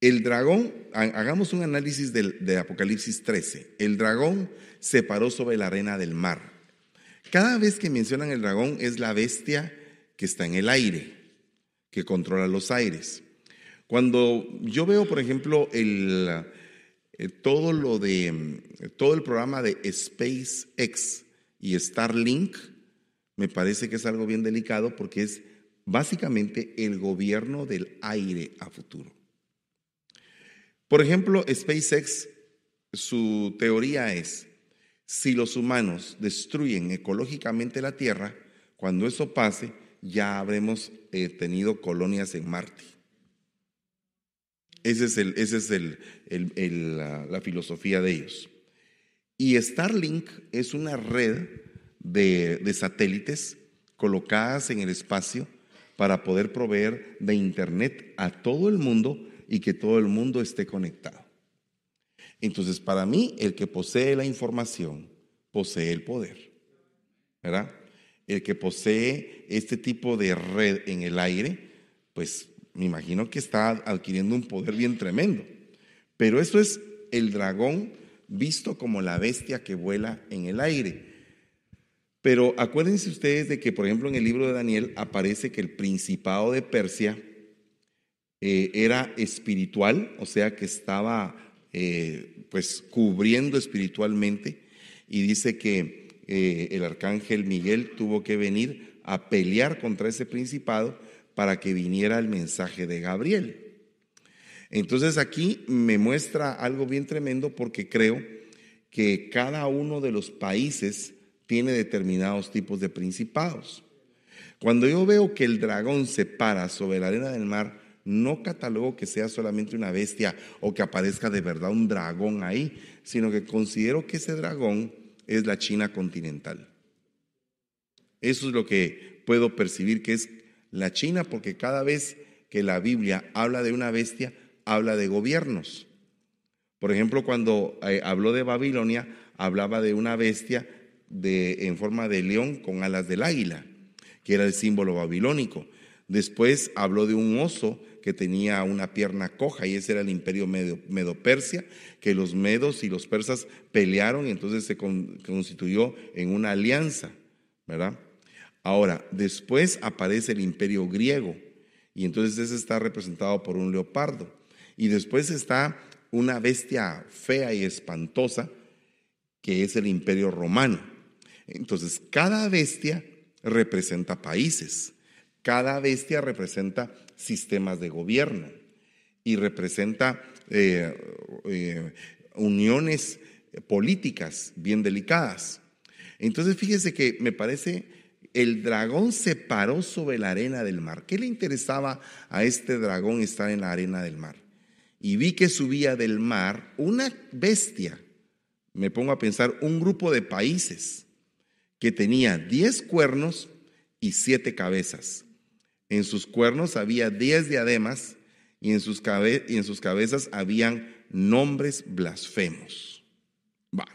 El dragón, hagamos un análisis de Apocalipsis 13. El dragón se paró sobre la arena del mar. Cada vez que mencionan el dragón es la bestia que está en el aire, que controla los aires. Cuando yo veo, por ejemplo, el, eh, todo lo de todo el programa de SpaceX y Starlink, me parece que es algo bien delicado porque es básicamente el gobierno del aire a futuro. Por ejemplo, SpaceX, su teoría es, si los humanos destruyen ecológicamente la Tierra, cuando eso pase, ya habremos eh, tenido colonias en Marte. Esa es, el, ese es el, la, la, filosofía de ellos. Y Starlink es una red de, de satélites colocadas en el espacio para poder proveer de Internet a todo el mundo y que todo el mundo esté conectado. Entonces, para mí, el que posee la información posee el poder. ¿Verdad? El que posee este tipo de red en el aire, pues me imagino que está adquiriendo un poder bien tremendo. Pero eso es el dragón visto como la bestia que vuela en el aire. Pero acuérdense ustedes de que, por ejemplo, en el libro de Daniel aparece que el principado de Persia eh, era espiritual, o sea que estaba eh, pues cubriendo espiritualmente y dice que eh, el arcángel Miguel tuvo que venir a pelear contra ese principado para que viniera el mensaje de Gabriel. Entonces aquí me muestra algo bien tremendo porque creo que cada uno de los países tiene determinados tipos de principados. Cuando yo veo que el dragón se para sobre la arena del mar, no catalogo que sea solamente una bestia o que aparezca de verdad un dragón ahí, sino que considero que ese dragón es la China continental. Eso es lo que puedo percibir que es la China, porque cada vez que la Biblia habla de una bestia, habla de gobiernos. Por ejemplo, cuando eh, habló de Babilonia, hablaba de una bestia de, en forma de león con alas del águila, que era el símbolo babilónico. Después habló de un oso que tenía una pierna coja y ese era el imperio medo-persia, que los medos y los persas pelearon y entonces se constituyó en una alianza, ¿verdad? Ahora, después aparece el imperio griego y entonces ese está representado por un leopardo. Y después está una bestia fea y espantosa que es el imperio romano. Entonces, cada bestia representa países. Cada bestia representa sistemas de gobierno y representa eh, eh, uniones políticas bien delicadas. Entonces fíjese que me parece el dragón se paró sobre la arena del mar. ¿Qué le interesaba a este dragón estar en la arena del mar? Y vi que subía del mar una bestia. Me pongo a pensar, un grupo de países que tenía diez cuernos y siete cabezas. En sus cuernos había diez diademas y en sus, y en sus cabezas habían nombres blasfemos. Va.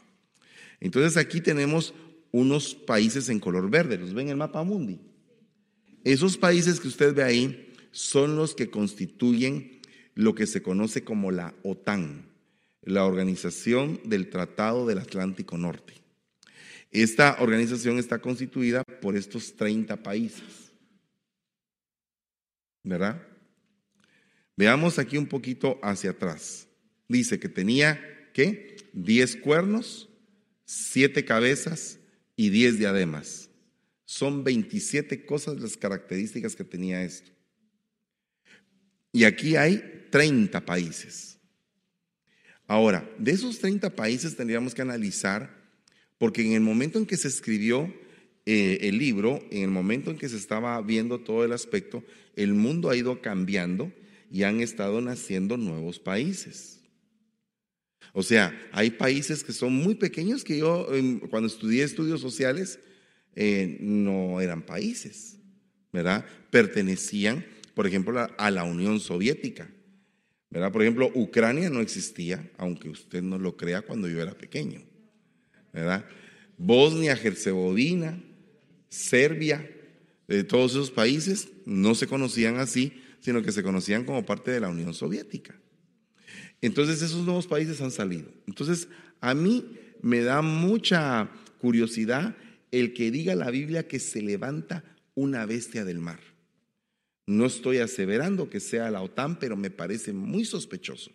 Entonces aquí tenemos unos países en color verde, los ven en el mapa mundi. Esos países que usted ve ahí son los que constituyen lo que se conoce como la OTAN, la Organización del Tratado del Atlántico Norte. Esta organización está constituida por estos 30 países. ¿verdad? Veamos aquí un poquito hacia atrás. Dice que tenía, ¿qué? Diez cuernos, siete cabezas y diez diademas. Son 27 cosas las características que tenía esto. Y aquí hay 30 países. Ahora, de esos 30 países tendríamos que analizar, porque en el momento en que se escribió eh, el libro, en el momento en que se estaba viendo todo el aspecto, el mundo ha ido cambiando y han estado naciendo nuevos países. O sea, hay países que son muy pequeños que yo cuando estudié estudios sociales eh, no eran países, ¿verdad? Pertenecían, por ejemplo, a la Unión Soviética. ¿verdad? Por ejemplo, Ucrania no existía, aunque usted no lo crea cuando yo era pequeño, ¿verdad? Bosnia, Herzegovina, Serbia, de todos esos países no se conocían así, sino que se conocían como parte de la Unión Soviética. Entonces esos nuevos países han salido. Entonces a mí me da mucha curiosidad el que diga la Biblia que se levanta una bestia del mar. No estoy aseverando que sea la OTAN, pero me parece muy sospechoso.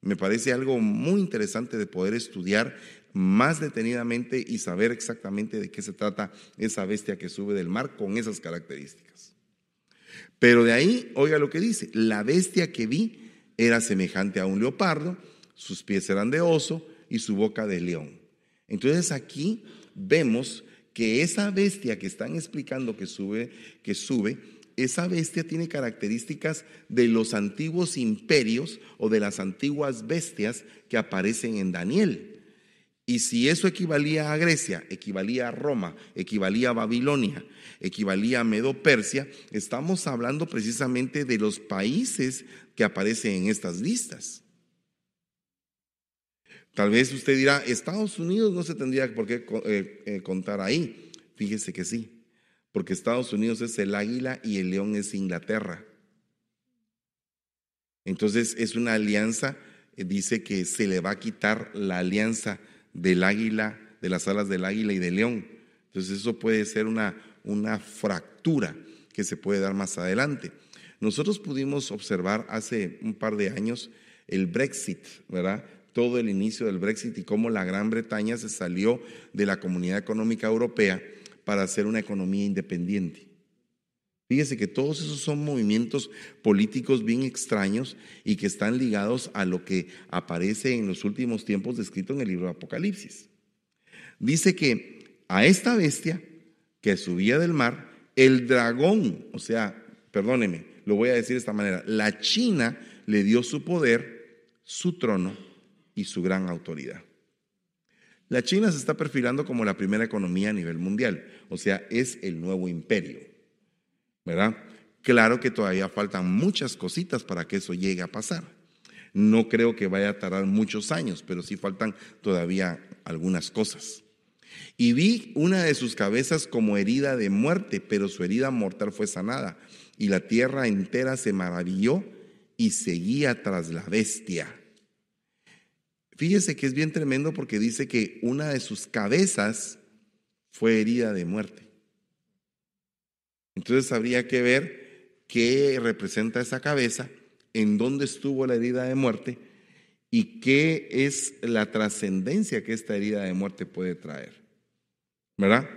Me parece algo muy interesante de poder estudiar más detenidamente y saber exactamente de qué se trata esa bestia que sube del mar con esas características. Pero de ahí, oiga lo que dice, la bestia que vi era semejante a un leopardo, sus pies eran de oso y su boca de león. Entonces aquí vemos que esa bestia que están explicando que sube, que sube, esa bestia tiene características de los antiguos imperios o de las antiguas bestias que aparecen en Daniel. Y si eso equivalía a Grecia, equivalía a Roma, equivalía a Babilonia, equivalía a Medo-Persia, estamos hablando precisamente de los países que aparecen en estas listas. Tal vez usted dirá, Estados Unidos no se tendría por qué eh, eh, contar ahí. Fíjese que sí porque Estados Unidos es el águila y el león es Inglaterra. Entonces es una alianza, eh, dice que se le va a quitar la alianza del águila, de las alas del águila y del león. Entonces eso puede ser una, una fractura que se puede dar más adelante. Nosotros pudimos observar hace un par de años el Brexit, ¿verdad? Todo el inicio del Brexit y cómo la Gran Bretaña se salió de la Comunidad Económica Europea para hacer una economía independiente. Fíjese que todos esos son movimientos políticos bien extraños y que están ligados a lo que aparece en los últimos tiempos descrito en el libro de Apocalipsis. Dice que a esta bestia que subía del mar, el dragón, o sea, perdóneme, lo voy a decir de esta manera, la China le dio su poder, su trono y su gran autoridad. La China se está perfilando como la primera economía a nivel mundial, o sea, es el nuevo imperio, ¿verdad? Claro que todavía faltan muchas cositas para que eso llegue a pasar. No creo que vaya a tardar muchos años, pero sí faltan todavía algunas cosas. Y vi una de sus cabezas como herida de muerte, pero su herida mortal fue sanada. Y la tierra entera se maravilló y seguía tras la bestia. Fíjese que es bien tremendo porque dice que una de sus cabezas fue herida de muerte. Entonces habría que ver qué representa esa cabeza, en dónde estuvo la herida de muerte y qué es la trascendencia que esta herida de muerte puede traer. ¿Verdad?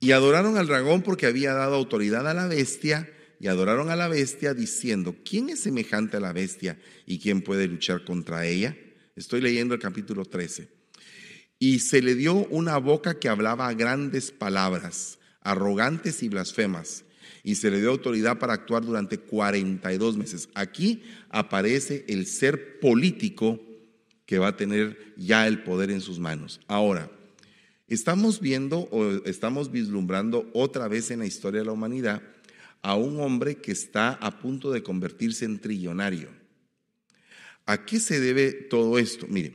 Y adoraron al dragón porque había dado autoridad a la bestia y adoraron a la bestia diciendo, ¿quién es semejante a la bestia y quién puede luchar contra ella? Estoy leyendo el capítulo 13. Y se le dio una boca que hablaba grandes palabras, arrogantes y blasfemas, y se le dio autoridad para actuar durante 42 meses. Aquí aparece el ser político que va a tener ya el poder en sus manos. Ahora, estamos viendo o estamos vislumbrando otra vez en la historia de la humanidad a un hombre que está a punto de convertirse en trillonario. ¿A qué se debe todo esto? Mire,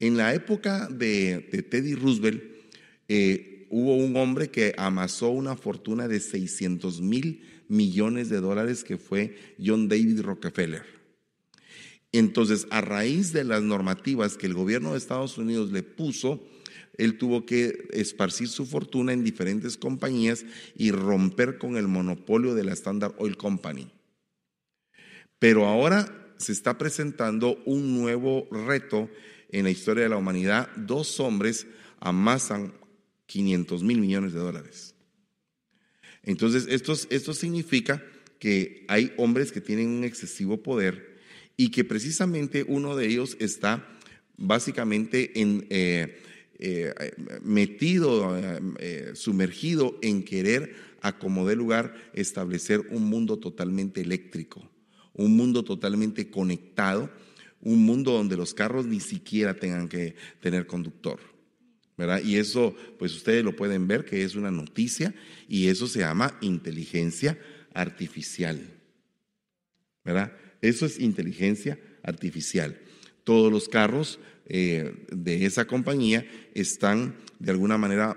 en la época de, Teddy Roosevelt eh, hubo un hombre que amasó una fortuna de 600 mil millones de dólares que fue John David Rockefeller. Entonces, a raíz de las normativas que el gobierno de Estados Unidos le puso, él tuvo que esparcir su fortuna en diferentes compañías y romper con el monopolio de la Standard Oil Company. Pero ahora se está presentando un nuevo reto en la historia de la humanidad. Dos hombres amasan 500 mil millones de dólares. Entonces, esto, esto significa que hay hombres que tienen un excesivo poder y que precisamente uno de ellos está básicamente en... Eh, eh, metido, sumergido en querer, a como lugar, establecer un mundo totalmente eléctrico, un mundo totalmente conectado, un mundo donde los carros ni siquiera tengan que tener conductor. ¿Verdad? Y eso, pues ustedes lo pueden ver que es una noticia y eso se llama inteligencia artificial. ¿verdad? Eso es inteligencia artificial. Todos los carros eh, de esa compañía están de alguna manera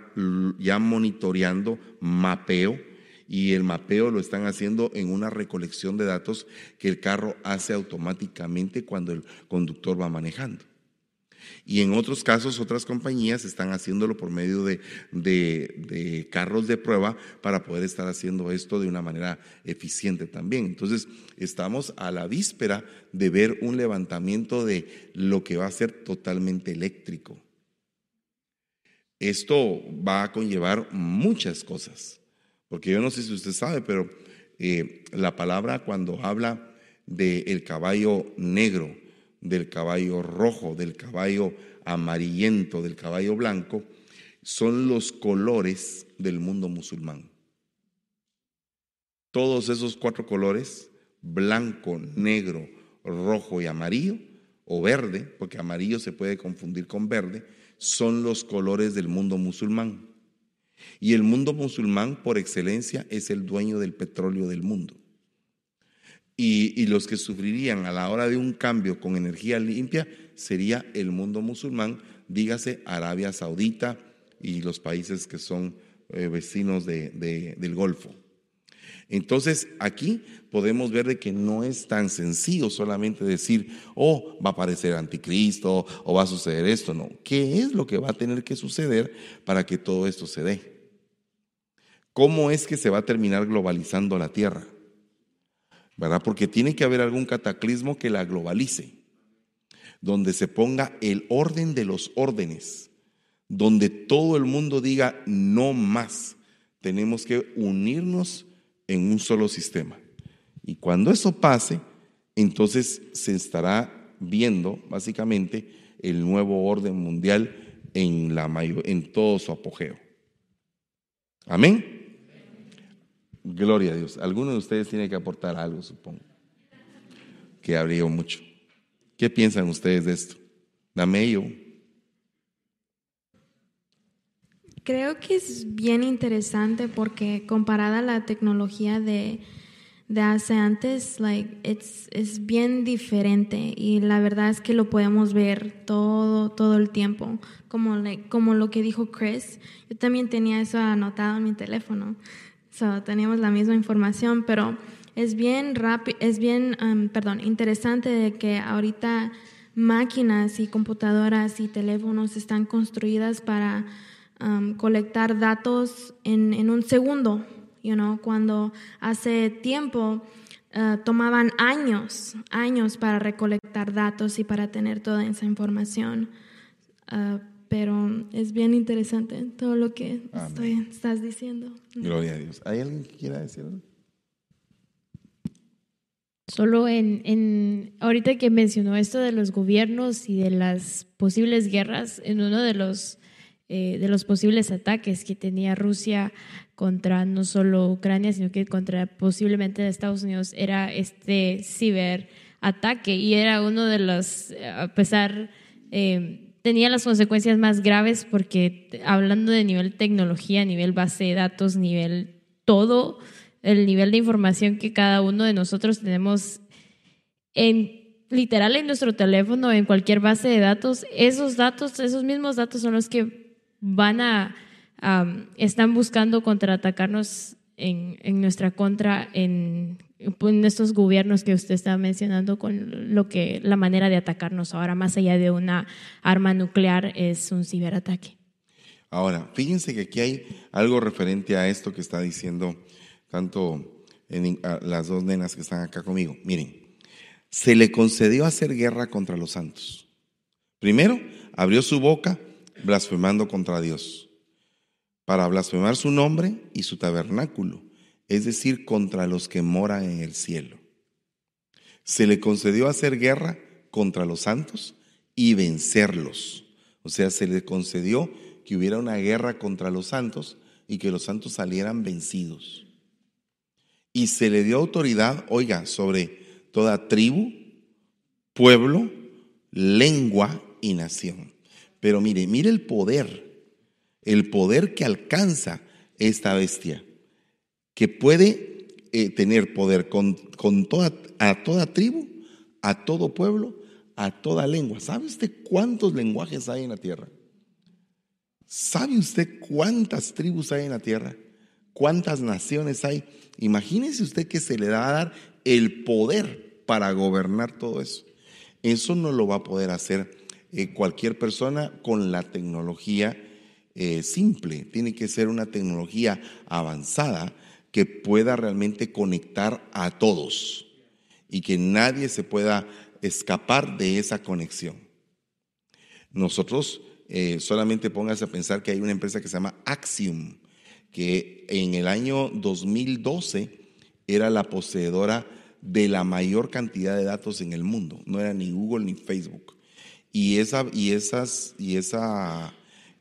ya monitoreando mapeo y el mapeo lo están haciendo en una recolección de datos que el carro hace automáticamente cuando el conductor va manejando. Y en otros casos, otras compañías están haciéndolo por medio de, de, carros de prueba para poder estar haciendo esto de una manera eficiente también. Entonces, estamos a la víspera de ver un levantamiento de lo que va a ser totalmente eléctrico. Esto va a conllevar muchas cosas, porque yo no sé si usted sabe, pero eh, la palabra cuando habla del caballo negro, del caballo rojo, del caballo amarillento, del caballo blanco, son los colores del mundo musulmán. Todos esos cuatro colores, blanco, negro, rojo y amarillo, o verde, porque amarillo se puede confundir con verde, son los colores del mundo musulmán. Y el mundo musulmán, por excelencia, es el dueño del petróleo del mundo. Y, los que sufrirían a la hora de un cambio con energía limpia sería el mundo musulmán, dígase Arabia Saudita y los países que son eh, vecinos del Golfo. Entonces aquí podemos ver de que no es tan sencillo solamente decir, oh, va a aparecer anticristo o va a suceder esto, no. ¿Qué es lo que va a tener que suceder para que todo esto se dé? ¿Cómo es que se va a terminar globalizando la tierra? ¿Verdad? Porque tiene que haber algún cataclismo que la globalice, donde se ponga el orden de los órdenes, donde todo el mundo diga no más, tenemos que unirnos en un solo sistema. Y cuando eso pase, entonces se estará viendo básicamente el nuevo orden mundial en, la en todo su apogeo. Amén. Gloria a Dios. Alguno de ustedes tiene que aportar algo, supongo. Que habría mucho. ¿Qué piensan ustedes de esto? Dame yo. Creo que es bien interesante porque comparada a la tecnología de, de hace antes, like, es bien diferente y la verdad es que lo podemos ver todo, todo el tiempo. Como, como lo que dijo Chris, yo también tenía eso anotado en mi teléfono. So, teníamos la misma información, pero es bien rápido, es bien, um, perdón, interesante de que ahorita máquinas y computadoras y teléfonos están construidas para um, colectar datos en, en, un segundo, you know, cuando hace tiempo uh, tomaban años, años para recolectar datos y para tener toda esa información. Uh, pero es bien interesante todo lo que estás diciendo. Gloria a Dios. ¿Hay alguien que quiera decir algo? Solo en, en, ahorita que mencionó esto de los gobiernos y de las posibles guerras, en uno de los, eh, de los posibles ataques que tenía Rusia contra no solo Ucrania, sino que contra posiblemente Estados Unidos, era este ciberataque y era uno de los, a pesar... Eh, tenía las consecuencias más graves porque hablando de nivel tecnología, nivel base de datos, nivel todo, el nivel de información que cada uno de nosotros tenemos en literal en nuestro teléfono, en cualquier base de datos, esos datos, esos mismos datos son los que van a, están buscando contraatacarnos en, en nuestra contra en en estos gobiernos que usted está mencionando con lo que la manera de atacarnos ahora más allá de una arma nuclear es un ciberataque. Ahora, fíjense que aquí hay algo referente a esto que está diciendo tanto en, las dos nenas que están acá conmigo. Miren, se le concedió hacer guerra contra los santos. Primero, abrió su boca blasfemando contra Dios, para blasfemar su nombre y su tabernáculo es decir, contra los que moran en el cielo. Se le concedió hacer guerra contra los santos y vencerlos. O sea, se le concedió que hubiera una guerra contra los santos y que los santos salieran vencidos. Y se le dio autoridad, oiga, sobre toda tribu, pueblo, lengua y nación. Pero mire, mire el poder, el poder que alcanza esta bestia, que puede eh, tener poder con, toda, a toda tribu, a todo pueblo, a toda lengua. ¿Sabe usted cuántos lenguajes hay en la tierra? ¿Sabe usted cuántas tribus hay en la tierra? ¿Cuántas naciones hay? Imagínese usted que se le da a dar el poder para gobernar todo eso. Eso no lo va a poder hacer eh, cualquier persona con la tecnología eh, simple. Tiene que ser una tecnología avanzada que pueda realmente conectar a todos y que nadie se pueda escapar de esa conexión. Nosotros eh, solamente póngase a pensar que hay una empresa que se llama Axiom, que en el año 2012 era la poseedora de la mayor cantidad de datos en el mundo. No era ni Google ni Facebook. Y esa, y esas, y esa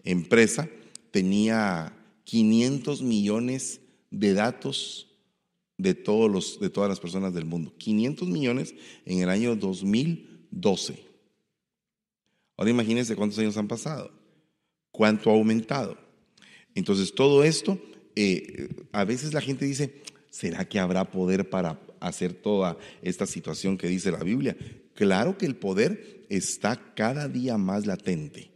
empresa tenía 500 millones de datos de, todos los, de todas las personas del mundo. 500 millones en el año 2012. Ahora imagínense cuántos años han pasado, cuánto ha aumentado. Entonces todo esto, eh, a veces la gente dice, ¿será que habrá poder para hacer toda esta situación que dice la Biblia? Claro que el poder está cada día más latente.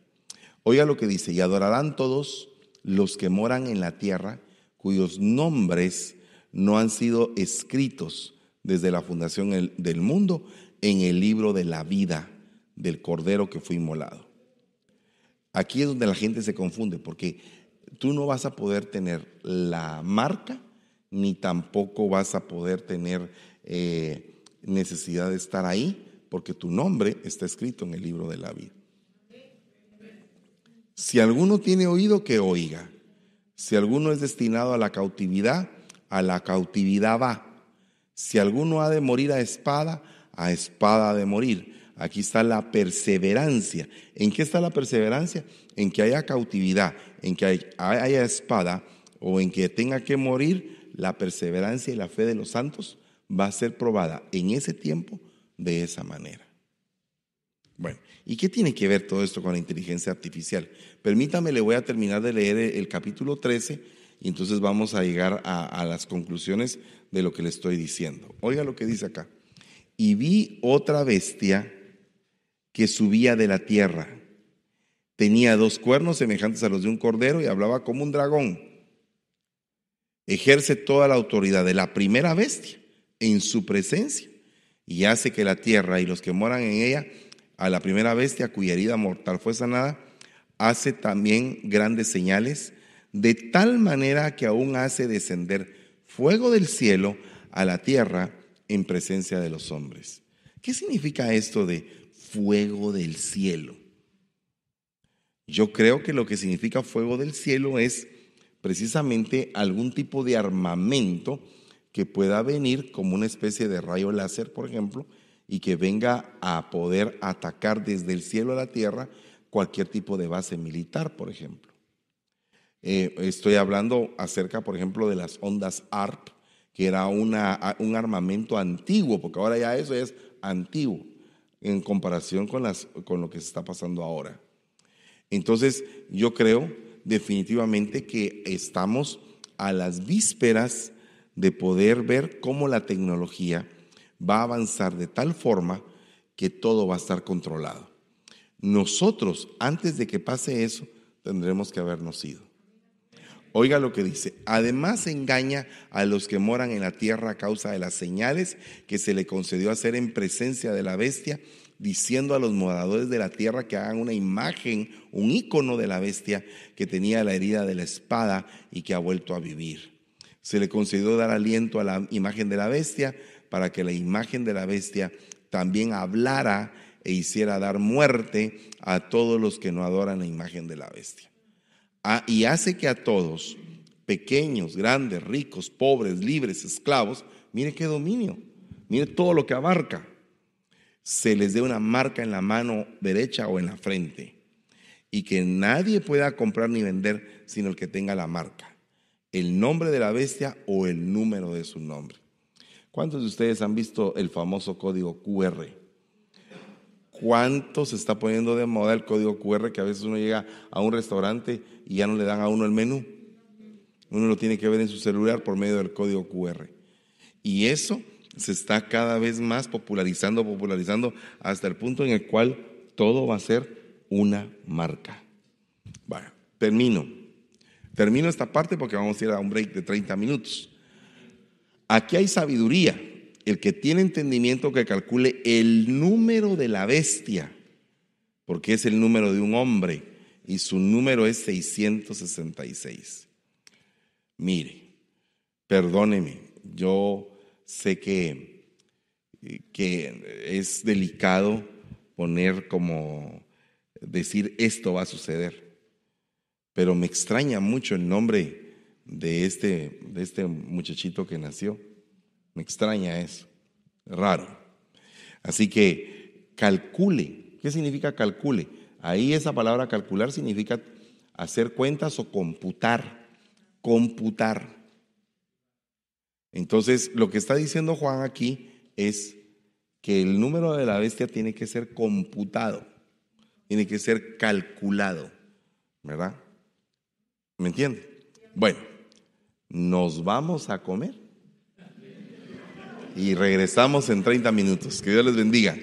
Oiga lo que dice, y adorarán todos los que moran en la tierra, cuyos nombres no han sido escritos desde la fundación del mundo en el libro de la vida del cordero que fue inmolado. Aquí es donde la gente se confunde, porque tú no vas a poder tener la marca, ni tampoco vas a poder tener eh, necesidad de estar ahí, porque tu nombre está escrito en el libro de la vida. Si alguno tiene oído, que oiga. Si alguno es destinado a la cautividad, a la cautividad va. Si alguno ha de morir a espada, a espada ha de morir. Aquí está la perseverancia. ¿En qué está la perseverancia? En que haya cautividad, en que haya espada o en que tenga que morir, la perseverancia y la fe de los santos va a ser probada en ese tiempo de esa manera. Bueno, ¿y qué tiene que ver todo esto con la inteligencia artificial? Permítame, le voy a terminar de leer el capítulo 13 y entonces vamos a llegar a, a las conclusiones de lo que le estoy diciendo. Oiga lo que dice acá. Y vi otra bestia que subía de la tierra. Tenía dos cuernos semejantes a los de un cordero y hablaba como un dragón. Ejerce toda la autoridad de la primera bestia en su presencia y hace que la tierra y los que moran en ella a la primera bestia cuya herida mortal fue sanada, hace también grandes señales, de tal manera que aún hace descender fuego del cielo a la tierra en presencia de los hombres. ¿Qué significa esto de fuego del cielo? Yo creo que lo que significa fuego del cielo es precisamente algún tipo de armamento que pueda venir como una especie de rayo láser, por ejemplo, y que venga a poder atacar desde el cielo a la tierra cualquier tipo de base militar, por ejemplo. Eh, estoy hablando acerca, por ejemplo, de las ondas ARP, que era un armamento antiguo, porque ahora ya eso es antiguo en comparación con lo que se está pasando ahora. Entonces, yo creo definitivamente que estamos a las vísperas de poder ver cómo la tecnología va a avanzar de tal forma que todo va a estar controlado. Nosotros, antes de que pase eso, tendremos que habernos ido. Oiga lo que dice, además engaña a los que moran en la tierra a causa de las señales que se le concedió hacer en presencia de la bestia, diciendo a los moradores de la tierra que hagan una imagen, un icono de la bestia que tenía la herida de la espada y que ha vuelto a vivir. Se le concedió dar aliento a la imagen de la bestia, para que la imagen de la bestia también hablara e hiciera dar muerte a todos los que no adoran la imagen de la bestia. Ah, y hace que a todos, pequeños, grandes, ricos, pobres, libres, esclavos, mire qué dominio, mire todo lo que abarca, se les dé una marca en la mano derecha o en la frente. y que nadie pueda comprar ni vender sino el que tenga la marca, el nombre de la bestia o el número de su nombre. ¿Cuántos de ustedes han visto el famoso código QR? ¿Cuánto se está poniendo de moda el código QR que a veces uno llega a un restaurante y ya no le dan a uno el menú? Uno lo tiene que ver en su celular por medio del código QR. Y eso se está cada vez más popularizando, popularizando, hasta el punto en el cual todo va a ser una marca. Bueno, termino. Termino esta parte porque vamos a ir a un break de 30 minutos. Aquí hay sabiduría. El que tiene entendimiento que calcule el número de la bestia, porque es el número de un hombre y su número es 666. Mire, perdóneme, yo sé que, que es delicado poner como decir esto va a suceder, pero me extraña mucho el nombre de este, de este muchachito que nació. Me extraña eso, raro. Así que calcule. ¿Qué significa calcule? Ahí esa palabra calcular significa hacer cuentas o computar computar. Entonces, lo que está diciendo Juan aquí es que el número de la bestia tiene que ser computado, tiene que ser calculado, ¿verdad? ¿Me entiende? Bueno, nos vamos a comer y regresamos en 30 minutos. Que Dios les bendiga.